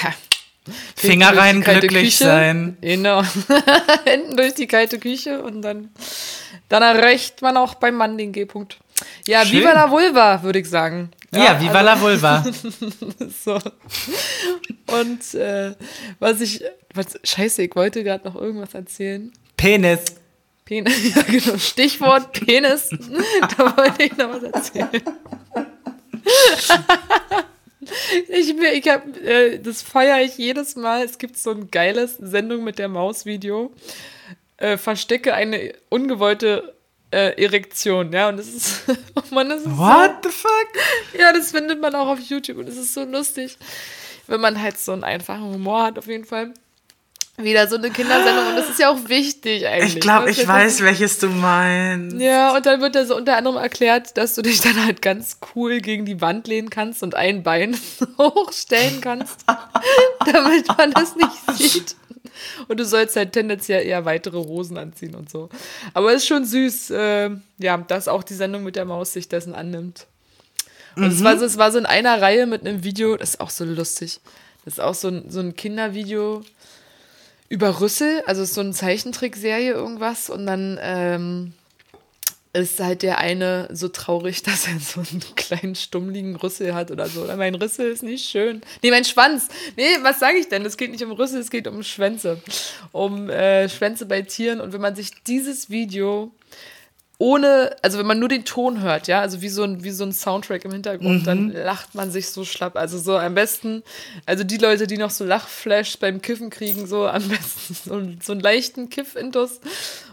Finger rein, glücklich
Küche.
sein.
Genau. Hinten durch die kalte Küche und dann, dann erreicht man auch beim Mann den G-Punkt. Ja, Schön. viva la vulva, würde ich sagen.
Ja, ja viva also, la vulva.
so. Und äh, was ich, was, scheiße, ich wollte gerade noch irgendwas erzählen.
Penis.
Penis, ja genau, Stichwort Penis. da wollte ich noch was erzählen. Ich, ich hab, äh, das feiere ich jedes Mal. Es gibt so ein geiles Sendung mit der Maus-Video. Äh, verstecke eine ungewollte äh, Erektion, ja, und das ist, oh Mann, das ist
What so, the fuck?
Ja, das findet man auch auf YouTube und es ist so lustig, wenn man halt so einen einfachen Humor hat, auf jeden Fall wieder so eine Kindersendung und das ist ja auch wichtig eigentlich.
Ich glaube, ich weiß, das, welches du meinst.
Ja, und dann wird da so unter anderem erklärt, dass du dich dann halt ganz cool gegen die Wand lehnen kannst und ein Bein hochstellen kannst, damit man das nicht sieht. Und du sollst halt tendenziell eher weitere Hosen anziehen und so. Aber es ist schon süß, äh, ja, dass auch die Sendung mit der Maus sich dessen annimmt. Und mhm. es, war so, es war so in einer Reihe mit einem Video, das ist auch so lustig. Das ist auch so ein, so ein Kindervideo über Rüssel, also so eine Zeichentrickserie irgendwas und dann ähm, ist halt der eine so traurig, dass er so einen kleinen stummligen Rüssel hat oder so. Oder mein Rüssel ist nicht schön. Nee, mein Schwanz. Nee, was sage ich denn? Es geht nicht um Rüssel, es geht um Schwänze. Um äh, Schwänze bei Tieren. Und wenn man sich dieses Video ohne, also wenn man nur den Ton hört, ja, also wie so ein, wie so ein Soundtrack im Hintergrund, mhm. dann lacht man sich so schlapp. Also so am besten, also die Leute, die noch so Lachflash beim Kiffen kriegen, so am besten so, so einen leichten Kiff-Intus.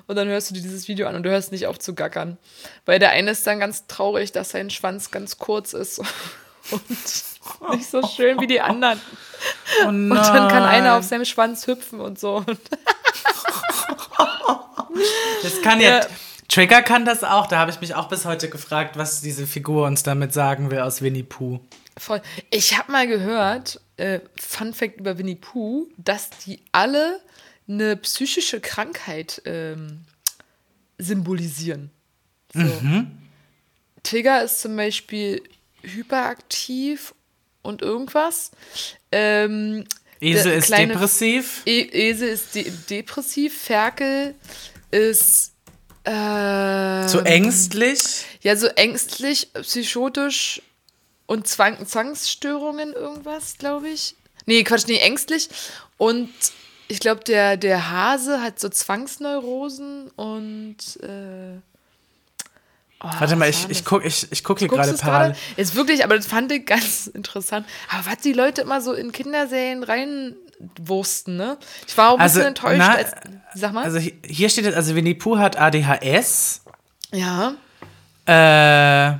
Und dann hörst du dir dieses Video an und du hörst nicht auf zu gackern. Weil der eine ist dann ganz traurig, dass sein Schwanz ganz kurz ist und nicht so schön wie die anderen. Oh und dann kann einer auf seinem Schwanz hüpfen und so.
Das kann ja, ja Trigger kann das auch. Da habe ich mich auch bis heute gefragt, was diese Figur uns damit sagen will aus Winnie Pooh.
Voll. Ich habe mal gehört, äh, Fun Fact über Winnie Pooh, dass die alle eine psychische Krankheit ähm, symbolisieren. So. Mhm. Tigger ist zum Beispiel hyperaktiv und irgendwas. Ähm,
Ese ist depressiv.
E Ese ist de depressiv. Ferkel ist äh,
so ängstlich?
Ja, so ängstlich, psychotisch und Zwang Zwangsstörungen irgendwas, glaube ich. Nee, Quatsch, nee, ängstlich. Und ich glaube, der, der Hase hat so Zwangsneurosen und äh,
Oh, Warte mal, ich, ich gucke ich, ich guck hier gerade parallel.
Ist wirklich, aber das fand ich ganz interessant. Aber was die Leute immer so in Kinderserien reinwursten, ne? Ich war auch ein also, bisschen enttäuscht. Na, als, sag mal.
Also hier steht, also Winnie Pooh hat ADHS.
Ja.
Äh,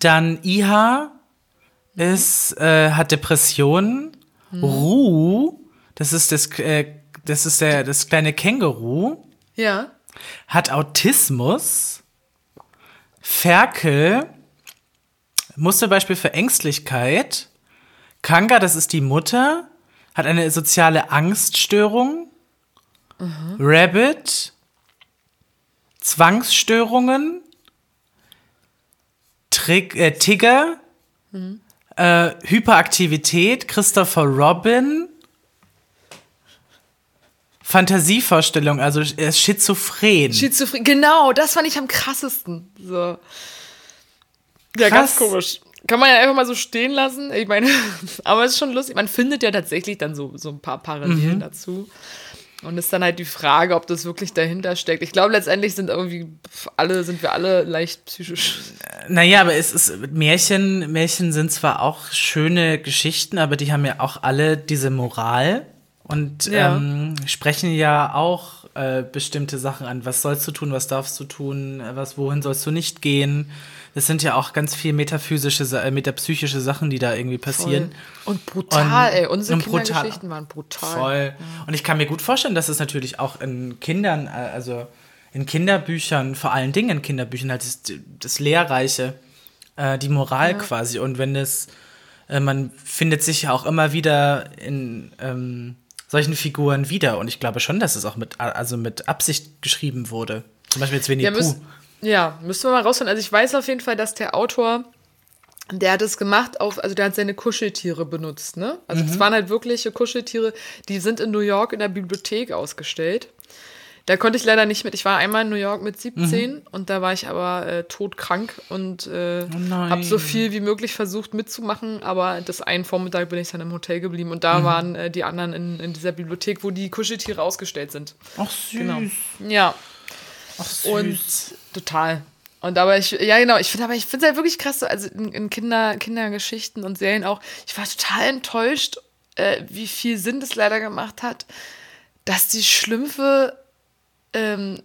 dann Iha mhm. ist, äh, hat Depressionen. Mhm. Ru, das ist das, äh, das ist der, das kleine Känguru.
Ja.
Hat Autismus. Ferkel muss zum Beispiel für Ängstlichkeit. Kanga, das ist die Mutter, hat eine soziale Angststörung. Mhm. Rabbit, Zwangsstörungen. Trig äh, Tigger, mhm. äh, Hyperaktivität, Christopher Robin, Fantasievorstellung, also ist schizophren.
Schizophren, genau, das fand ich am krassesten. So. Ja, Krass. ganz komisch. Kann man ja einfach mal so stehen lassen. Ich meine, aber es ist schon lustig. Man findet ja tatsächlich dann so, so ein paar Parallelen mhm. dazu. Und ist dann halt die Frage, ob das wirklich dahinter steckt. Ich glaube, letztendlich sind irgendwie alle, sind wir alle leicht psychisch.
Naja, aber es ist, Märchen, Märchen sind zwar auch schöne Geschichten, aber die haben ja auch alle diese Moral und ja. ähm, sprechen ja auch äh, bestimmte Sachen an. Was sollst du tun, was darfst du tun, was, wohin sollst du nicht gehen? Das sind ja auch ganz viel metaphysische, äh, metapsychische Sachen, die da irgendwie passieren.
Voll. Und brutal, und, ey. Unsere Kindergeschichten waren brutal.
Voll. Ja. Und ich kann mir gut vorstellen, dass es natürlich auch in Kindern, äh, also in Kinderbüchern, vor allen Dingen in Kinderbüchern, halt das, das Lehrreiche, äh, die Moral ja. quasi. Und wenn es, äh, man findet sich ja auch immer wieder in, ähm, solchen Figuren wieder. Und ich glaube schon, dass es auch mit, also mit Absicht geschrieben wurde. Zum Beispiel jetzt Winnie ja, Pooh.
Ja, müssen wir mal rausfinden. Also ich weiß auf jeden Fall, dass der Autor, der hat es gemacht auf, also der hat seine Kuscheltiere benutzt, ne? Also es mhm. waren halt wirkliche Kuscheltiere, die sind in New York in der Bibliothek ausgestellt. Da konnte ich leider nicht mit. Ich war einmal in New York mit 17 mhm. und da war ich aber äh, todkrank und äh, oh habe so viel wie möglich versucht mitzumachen, aber das einen Vormittag bin ich dann im Hotel geblieben und da mhm. waren äh, die anderen in, in dieser Bibliothek, wo die Kuscheltiere ausgestellt sind.
Ach süß. Genau.
Ja.
Ach süß.
Und total. Und aber ich, ja genau, ich finde aber ich finde es halt wirklich krass, so, also in, in, Kinder, Kindergeschichten und Serien auch, ich war total enttäuscht, äh, wie viel Sinn das leider gemacht hat, dass die Schlümpfe ähm,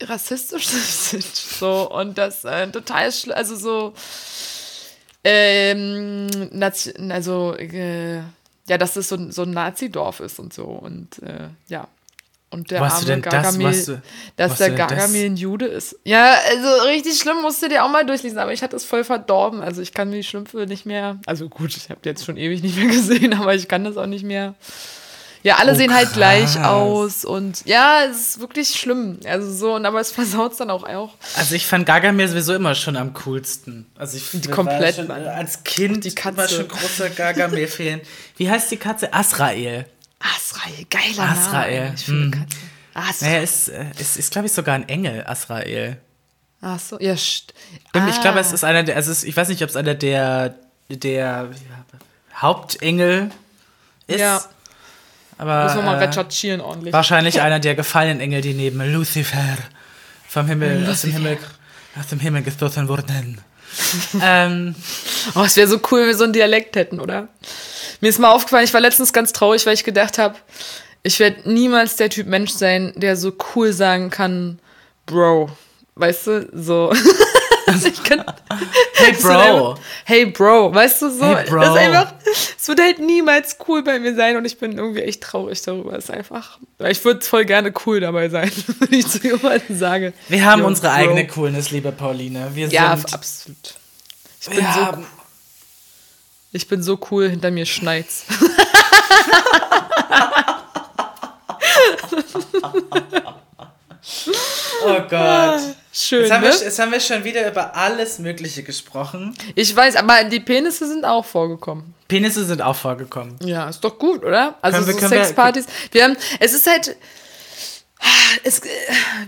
rassistisch sind. So, und das äh, total, also so, ähm, also, äh, ja, dass es so, so ein Nazi-Dorf ist und so. Und äh, ja. Und der
was arme Gargamel, das, was,
dass der Gargamel ein Jude ist. Ja, also richtig schlimm, musst du dir auch mal durchlesen, aber ich hatte es voll verdorben. Also ich kann die Schlümpfe nicht mehr, also gut, ich habe die jetzt schon ewig nicht mehr gesehen, aber ich kann das auch nicht mehr ja, alle oh, sehen halt gleich aus und ja, es ist wirklich schlimm. Also so, und aber es versaut dann auch auch.
Also ich fand Gargamel sowieso immer schon am coolsten. Also ich
die komplett
schon, als Kind die Katze. war schon großer Gargamel-Fan. Wie heißt die Katze? Asrael.
Asrael, geiler
Asrael. Name. Ich hm. Katze. Asrael. Naja, ist, äh, ist, ist glaube ich, sogar ein Engel, Asrael.
Ach so, ja,
ah. Ich glaube, es ist einer der, also ich weiß nicht, ob es einer der, der Hauptengel ist. Ja. Aber,
Müssen wir mal äh, recherchieren ordentlich.
Wahrscheinlich einer der gefallenen Engel, die neben Lucifer vom Himmel, Lucifer. aus dem Himmel, aus dem Himmel gestoßen wurden. ähm,
oh, es wäre so cool, wenn wir so einen Dialekt hätten, oder? Mir ist mal aufgefallen, ich war letztens ganz traurig, weil ich gedacht habe, ich werde niemals der Typ Mensch sein, der so cool sagen kann, Bro. Weißt du, so. Also ich kann,
hey Bro.
hey Bro, weißt du so? Hey Bro. Das ist einfach, es wird halt niemals cool bei mir sein und ich bin irgendwie echt traurig darüber. Es ist einfach, ich würde voll gerne cool dabei sein, wenn ich zu jemandem sage.
Wir haben unsere Bro. eigene Coolness, liebe Pauline. Wir
ja, absolut. Ich bin, so, ich bin so cool, hinter mir schneit's.
oh Gott.
Schön.
Jetzt haben,
ne?
wir, jetzt haben wir schon wieder über alles Mögliche gesprochen.
Ich weiß, aber die Penisse sind auch vorgekommen.
Penisse sind auch vorgekommen.
Ja, ist doch gut, oder? Also können so wir, Sexpartys. Wir, wir haben, es ist halt. Es,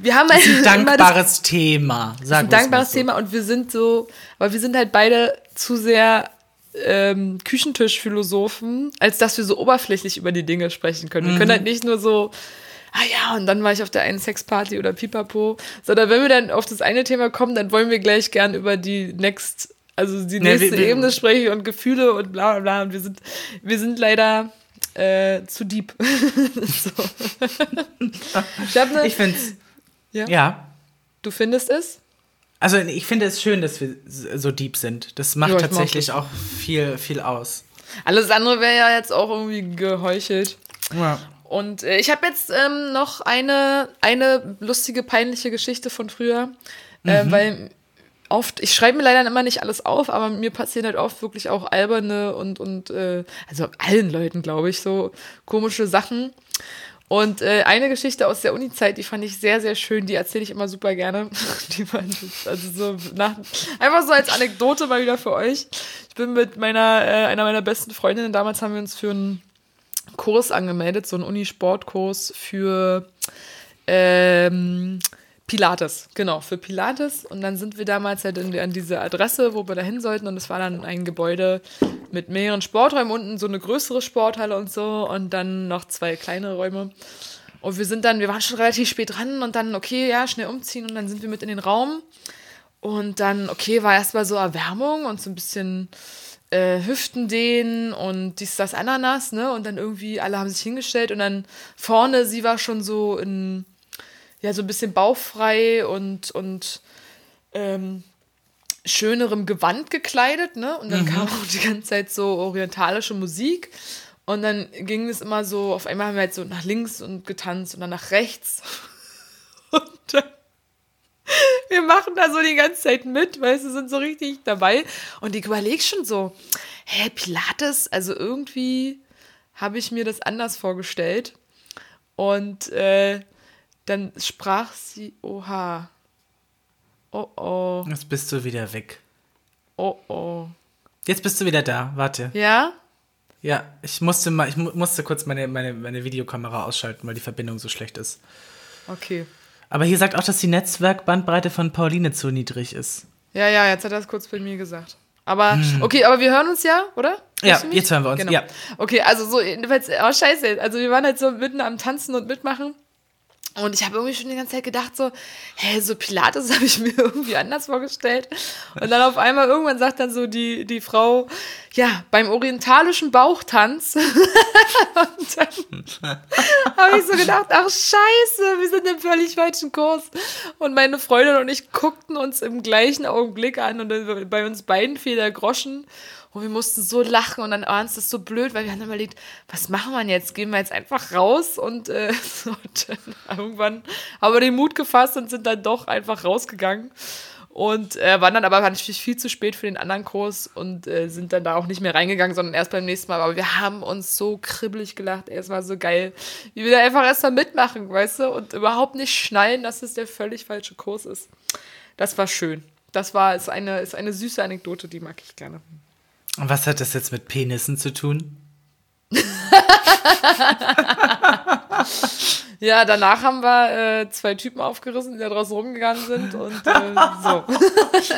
wir haben
ein, ein dankbares das, Thema.
Sagen ein dankbares so. Thema und wir sind so, aber wir sind halt beide zu sehr ähm, Küchentischphilosophen, als dass wir so oberflächlich über die Dinge sprechen können. Wir können mhm. halt nicht nur so ah ja, und dann war ich auf der einen Sexparty oder Pipapo. So, da wenn wir dann auf das eine Thema kommen, dann wollen wir gleich gern über die Next, also die nächste nee, wir, Ebene sprechen und Gefühle und bla bla bla. Und wir sind, wir sind leider äh, zu deep.
ich, ne, ich finde es.
Ja? ja. Du findest es?
Also ich finde es schön, dass wir so deep sind. Das macht ja, tatsächlich auch viel, viel aus.
Alles andere wäre ja jetzt auch irgendwie geheuchelt. Ja. Und äh, ich habe jetzt ähm, noch eine, eine lustige, peinliche Geschichte von früher, äh, mhm. weil oft, ich schreibe mir leider immer nicht alles auf, aber mir passieren halt oft wirklich auch alberne und, und äh, also allen Leuten, glaube ich, so komische Sachen. Und äh, eine Geschichte aus der Uni-Zeit, die fand ich sehr, sehr schön, die erzähle ich immer super gerne. die war also so nach, einfach so als Anekdote mal wieder für euch. Ich bin mit meiner, äh, einer meiner besten Freundinnen, damals haben wir uns für einen Kurs angemeldet, so einen Unisportkurs für ähm, Pilates, genau, für Pilates. Und dann sind wir damals halt in, an diese Adresse, wo wir da hin sollten. Und es war dann ein Gebäude mit mehreren Sporträumen, unten so eine größere Sporthalle und so. Und dann noch zwei kleine Räume. Und wir sind dann, wir waren schon relativ spät dran und dann, okay, ja, schnell umziehen. Und dann sind wir mit in den Raum. Und dann, okay, war erstmal so Erwärmung und so ein bisschen äh, Hüften dehnen und dies, das, Ananas, ne? Und dann irgendwie alle haben sich hingestellt und dann vorne, sie war schon so in ja, so ein bisschen bauchfrei und, und ähm, schönerem Gewand gekleidet, ne? Und dann mhm. kam auch die ganze Zeit so orientalische Musik. Und dann ging es immer so, auf einmal haben wir halt so nach links und getanzt und dann nach rechts. Und dann, wir machen da so die ganze Zeit mit, weißt du, sind so richtig dabei. Und ich überlege schon so, hä, Pilates, also irgendwie habe ich mir das anders vorgestellt. Und äh, dann sprach sie, oha. Oh oh.
Jetzt bist du wieder weg.
Oh oh.
Jetzt bist du wieder da, warte.
Ja?
Ja, ich musste mal, ich musste kurz meine, meine, meine Videokamera ausschalten, weil die Verbindung so schlecht ist.
Okay.
Aber hier sagt auch, dass die Netzwerkbandbreite von Pauline zu niedrig ist.
Ja, ja, jetzt hat er es kurz bei mir gesagt. Aber, hm. okay, aber wir hören uns ja, oder?
Ja, jetzt hören wir uns, genau. ja.
Okay, also so, oh scheiße, also wir waren halt so mitten am Tanzen und mitmachen. Und ich habe irgendwie schon die ganze Zeit gedacht, so, hä, so Pilates habe ich mir irgendwie anders vorgestellt. Und dann auf einmal irgendwann sagt dann so die, die Frau, ja, beim orientalischen Bauchtanz. und dann habe ich so gedacht, ach scheiße, wir sind im völlig falschen Kurs. Und meine Freundin und ich guckten uns im gleichen Augenblick an und bei uns beiden fiel der Groschen. Und wir mussten so lachen und dann war uns das so blöd, weil wir haben überlegt, was machen wir jetzt? Gehen wir jetzt einfach raus und, äh, und irgendwann haben wir den Mut gefasst und sind dann doch einfach rausgegangen. Und äh, waren dann aber natürlich viel zu spät für den anderen Kurs und äh, sind dann da auch nicht mehr reingegangen, sondern erst beim nächsten Mal. Aber wir haben uns so kribbelig gelacht. Es war so geil, wie wir da einfach erst mal mitmachen, weißt du? Und überhaupt nicht schnallen, dass es der völlig falsche Kurs ist. Das war schön. Das war ist eine, ist eine süße Anekdote, die mag ich gerne.
Und was hat das jetzt mit Penissen zu tun?
ja, danach haben wir äh, zwei Typen aufgerissen, die da draußen rumgegangen sind und äh, so.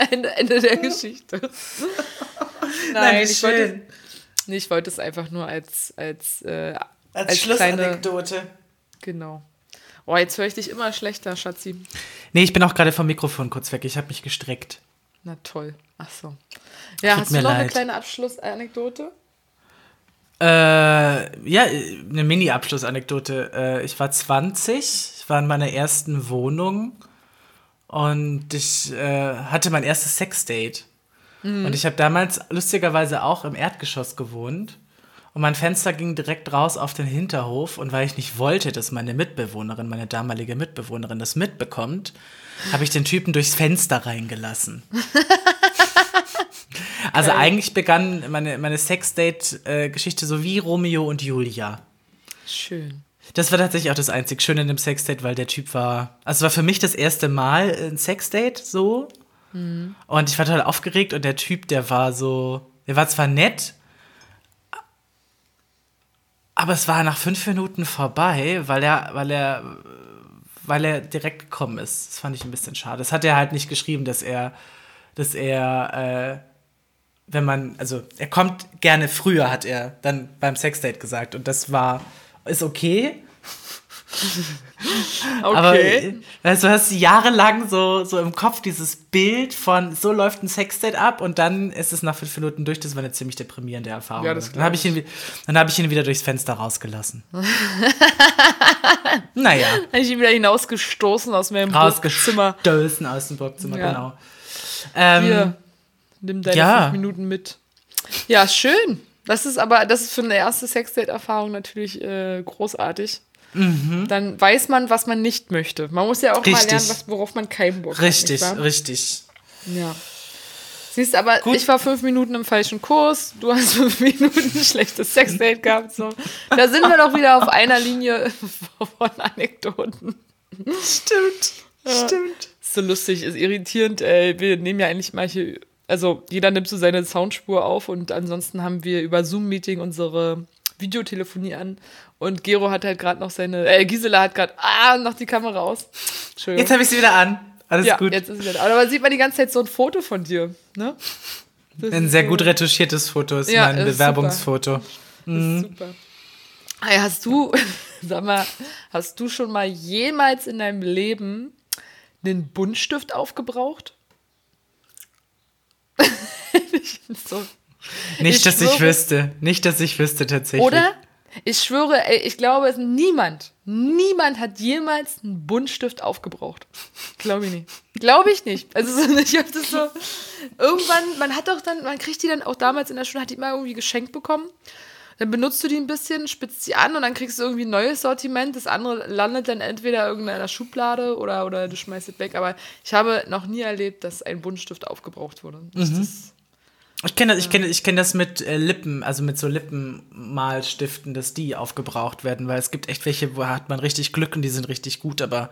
Ende, Ende der Geschichte. Nein, Nein ich, wollte, nee, ich wollte es einfach nur als als, äh,
als, als Schlussanekdote. Kleine,
genau. Oh, jetzt höre ich dich immer schlechter, Schatzi.
Nee, ich bin auch gerade vom Mikrofon kurz weg. Ich habe mich gestreckt.
Na toll. Ach so. Ja, Tut hast du noch leid. eine kleine Abschlussanekdote?
Äh, ja, eine Mini-Abschlussanekdote. Äh, ich war 20, ich war in meiner ersten Wohnung und ich äh, hatte mein erstes Sexdate. Mhm. Und ich habe damals lustigerweise auch im Erdgeschoss gewohnt. Und mein Fenster ging direkt raus auf den Hinterhof. Und weil ich nicht wollte, dass meine Mitbewohnerin, meine damalige Mitbewohnerin, das mitbekommt, habe ich den Typen durchs Fenster reingelassen. Also okay. eigentlich begann meine, meine Sexdate-Geschichte so wie Romeo und Julia.
Schön.
Das war tatsächlich auch das einzig Schöne in dem Sexdate, weil der Typ war. Also es war für mich das erste Mal ein Sexdate so. Mhm. Und ich war total aufgeregt und der Typ, der war so. Der war zwar nett, aber es war nach fünf Minuten vorbei, weil er, weil er, weil er direkt gekommen ist. Das fand ich ein bisschen schade. Das hat er halt nicht geschrieben, dass er, dass er äh, wenn man, also er kommt gerne früher, hat er dann beim Sexdate gesagt. Und das war, ist okay. okay. Aber also, du hast jahrelang so, so im Kopf dieses Bild von so läuft ein Sexdate ab und dann ist es nach fünf Minuten durch. Das war eine ziemlich deprimierende Erfahrung. Ja, das dann habe ich, ihn, hab ich ihn wieder durchs Fenster rausgelassen.
naja. Habe ich ihn wieder hinausgestoßen aus meinem
Burgzimmer. Rausgestoßen aus dem Burgzimmer, ja. genau.
Ähm, Hier, nimm deine ja. fünf Minuten mit. Ja, schön. Das ist aber, das ist für eine erste Sexdate-Erfahrung natürlich äh, großartig. Mhm. Dann weiß man, was man nicht möchte. Man muss ja auch richtig. mal lernen, was, worauf man keinen Bock
richtig, hat. Richtig,
richtig. Ja. Siehst aber, Gut. ich war fünf Minuten im falschen Kurs, du hast fünf Minuten ein schlechtes Sexdate gehabt. So. Da sind wir doch wieder auf einer Linie von Anekdoten.
Stimmt. Ja. Stimmt.
so lustig, ist irritierend. Ey. Wir nehmen ja eigentlich hier also jeder nimmt so seine Soundspur auf und ansonsten haben wir über Zoom-Meeting unsere Videotelefonie an und Gero hat halt gerade noch seine, äh, Gisela hat gerade, ah, noch die Kamera aus.
Entschuldigung. Jetzt habe ich sie wieder an. Alles ja, gut.
Jetzt ist sie wieder an. Aber man sieht man die ganze Zeit so ein Foto von dir, ne?
Das ein sehr so gut retuschiertes Foto ist ja, mein Bewerbungsfoto. Super. Mhm.
Ist super. Hey, hast du, sag mal, hast du schon mal jemals in deinem Leben einen Buntstift aufgebraucht?
so. Nicht, ich dass schwöre, ich wüsste. Nicht, dass ich wüsste tatsächlich.
Oder? Ich schwöre, ich glaube, niemand, niemand hat jemals einen Buntstift aufgebraucht. Glaube ich nicht. Glaube ich nicht. Also ich habe das so irgendwann, man hat doch dann, man kriegt die dann auch damals in der Schule, hat die immer irgendwie geschenkt bekommen. Dann benutzt du die ein bisschen, spitzt sie an und dann kriegst du irgendwie ein neues Sortiment. Das andere landet dann entweder in irgendeiner Schublade oder, oder du schmeißt es weg. Aber ich habe noch nie erlebt, dass ein Buntstift aufgebraucht wurde. Mhm.
Ich kenne das, ich kenne, ich kenne das mit äh, Lippen, also mit so Lippenmalstiften, dass die aufgebraucht werden, weil es gibt echt welche, wo hat man richtig Glück und die sind richtig gut, aber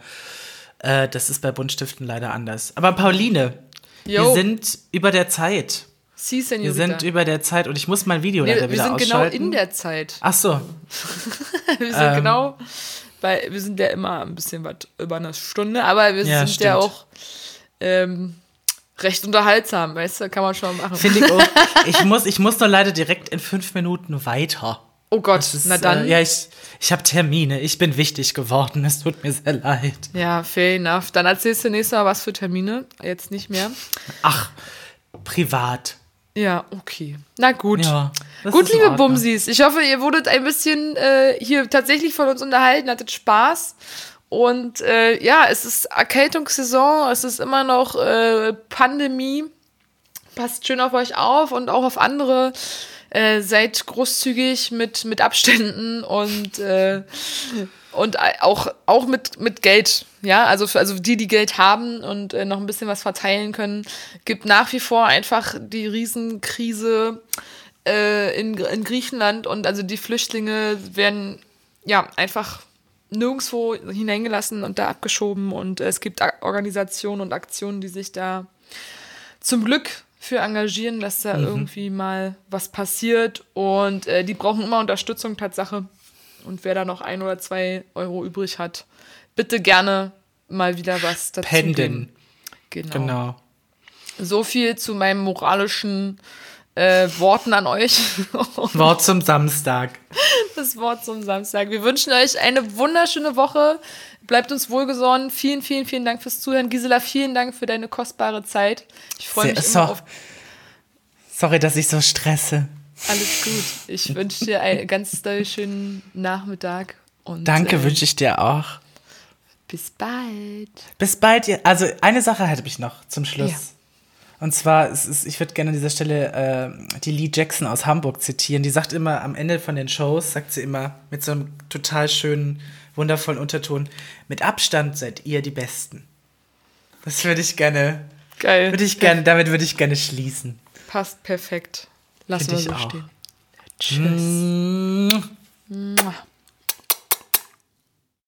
äh, das ist bei Buntstiften leider anders. Aber Pauline, jo. wir sind über der Zeit.
Sie,
Wir sind über der Zeit und ich muss mein Video nee, leider wieder ausschalten. Wir
sind genau in der Zeit.
Ach so.
wir sind ähm. genau, weil wir sind ja immer ein bisschen was über eine Stunde, aber wir ja, sind stimmt. ja auch ähm, recht unterhaltsam, weißt du, kann man schon machen.
Finde ich auch. ich muss, ich muss nur leider direkt in fünf Minuten weiter.
Oh Gott, ist, na dann.
Äh, ja, ich, ich habe Termine. Ich bin wichtig geworden. Es tut mir sehr leid.
Ja, fair enough. Dann erzählst du nächstes Mal was für Termine. Jetzt nicht mehr.
Ach, privat.
Ja, okay. Na gut. Ja, gut, liebe Bumsis. Ich hoffe, ihr wurdet ein bisschen äh, hier tatsächlich von uns unterhalten, hattet Spaß. Und äh, ja, es ist Erkältungssaison, es ist immer noch äh, Pandemie. Passt schön auf euch auf und auch auf andere. Äh, seid großzügig mit, mit Abständen und äh, und auch, auch mit, mit Geld, ja, also, für, also die, die Geld haben und äh, noch ein bisschen was verteilen können, gibt nach wie vor einfach die Riesenkrise äh, in, in Griechenland und also die Flüchtlinge werden ja einfach nirgendwo hineingelassen und da abgeschoben und es gibt Organisationen und Aktionen, die sich da zum Glück für engagieren, dass da mhm. irgendwie mal was passiert und äh, die brauchen immer Unterstützung, Tatsache. Und wer da noch ein oder zwei Euro übrig hat, bitte gerne mal wieder was dazu Penden. Geben. Genau. genau. So viel zu meinen moralischen äh, Worten an euch.
Wort zum Samstag.
Das Wort zum Samstag. Wir wünschen euch eine wunderschöne Woche. Bleibt uns wohlgesonnen. Vielen, vielen, vielen Dank fürs Zuhören. Gisela, vielen Dank für deine kostbare Zeit. Ich freue mich so, immer auf.
Sorry, dass ich so stresse.
Alles gut. Ich wünsche dir einen ganz schönen Nachmittag. Und,
Danke, äh, wünsche ich dir auch.
Bis bald.
Bis bald. Also eine Sache hätte ich noch zum Schluss. Ja. Und zwar, ist, ich würde gerne an dieser Stelle äh, die Lee Jackson aus Hamburg zitieren. Die sagt immer am Ende von den Shows, sagt sie immer mit so einem total schönen, wundervollen Unterton, mit Abstand seid ihr die Besten. Das würde ich gerne. Geil. Würde ich gerne, damit würde ich gerne schließen.
Passt perfekt. Lassen wir so auch. stehen. Tschüss. Mm.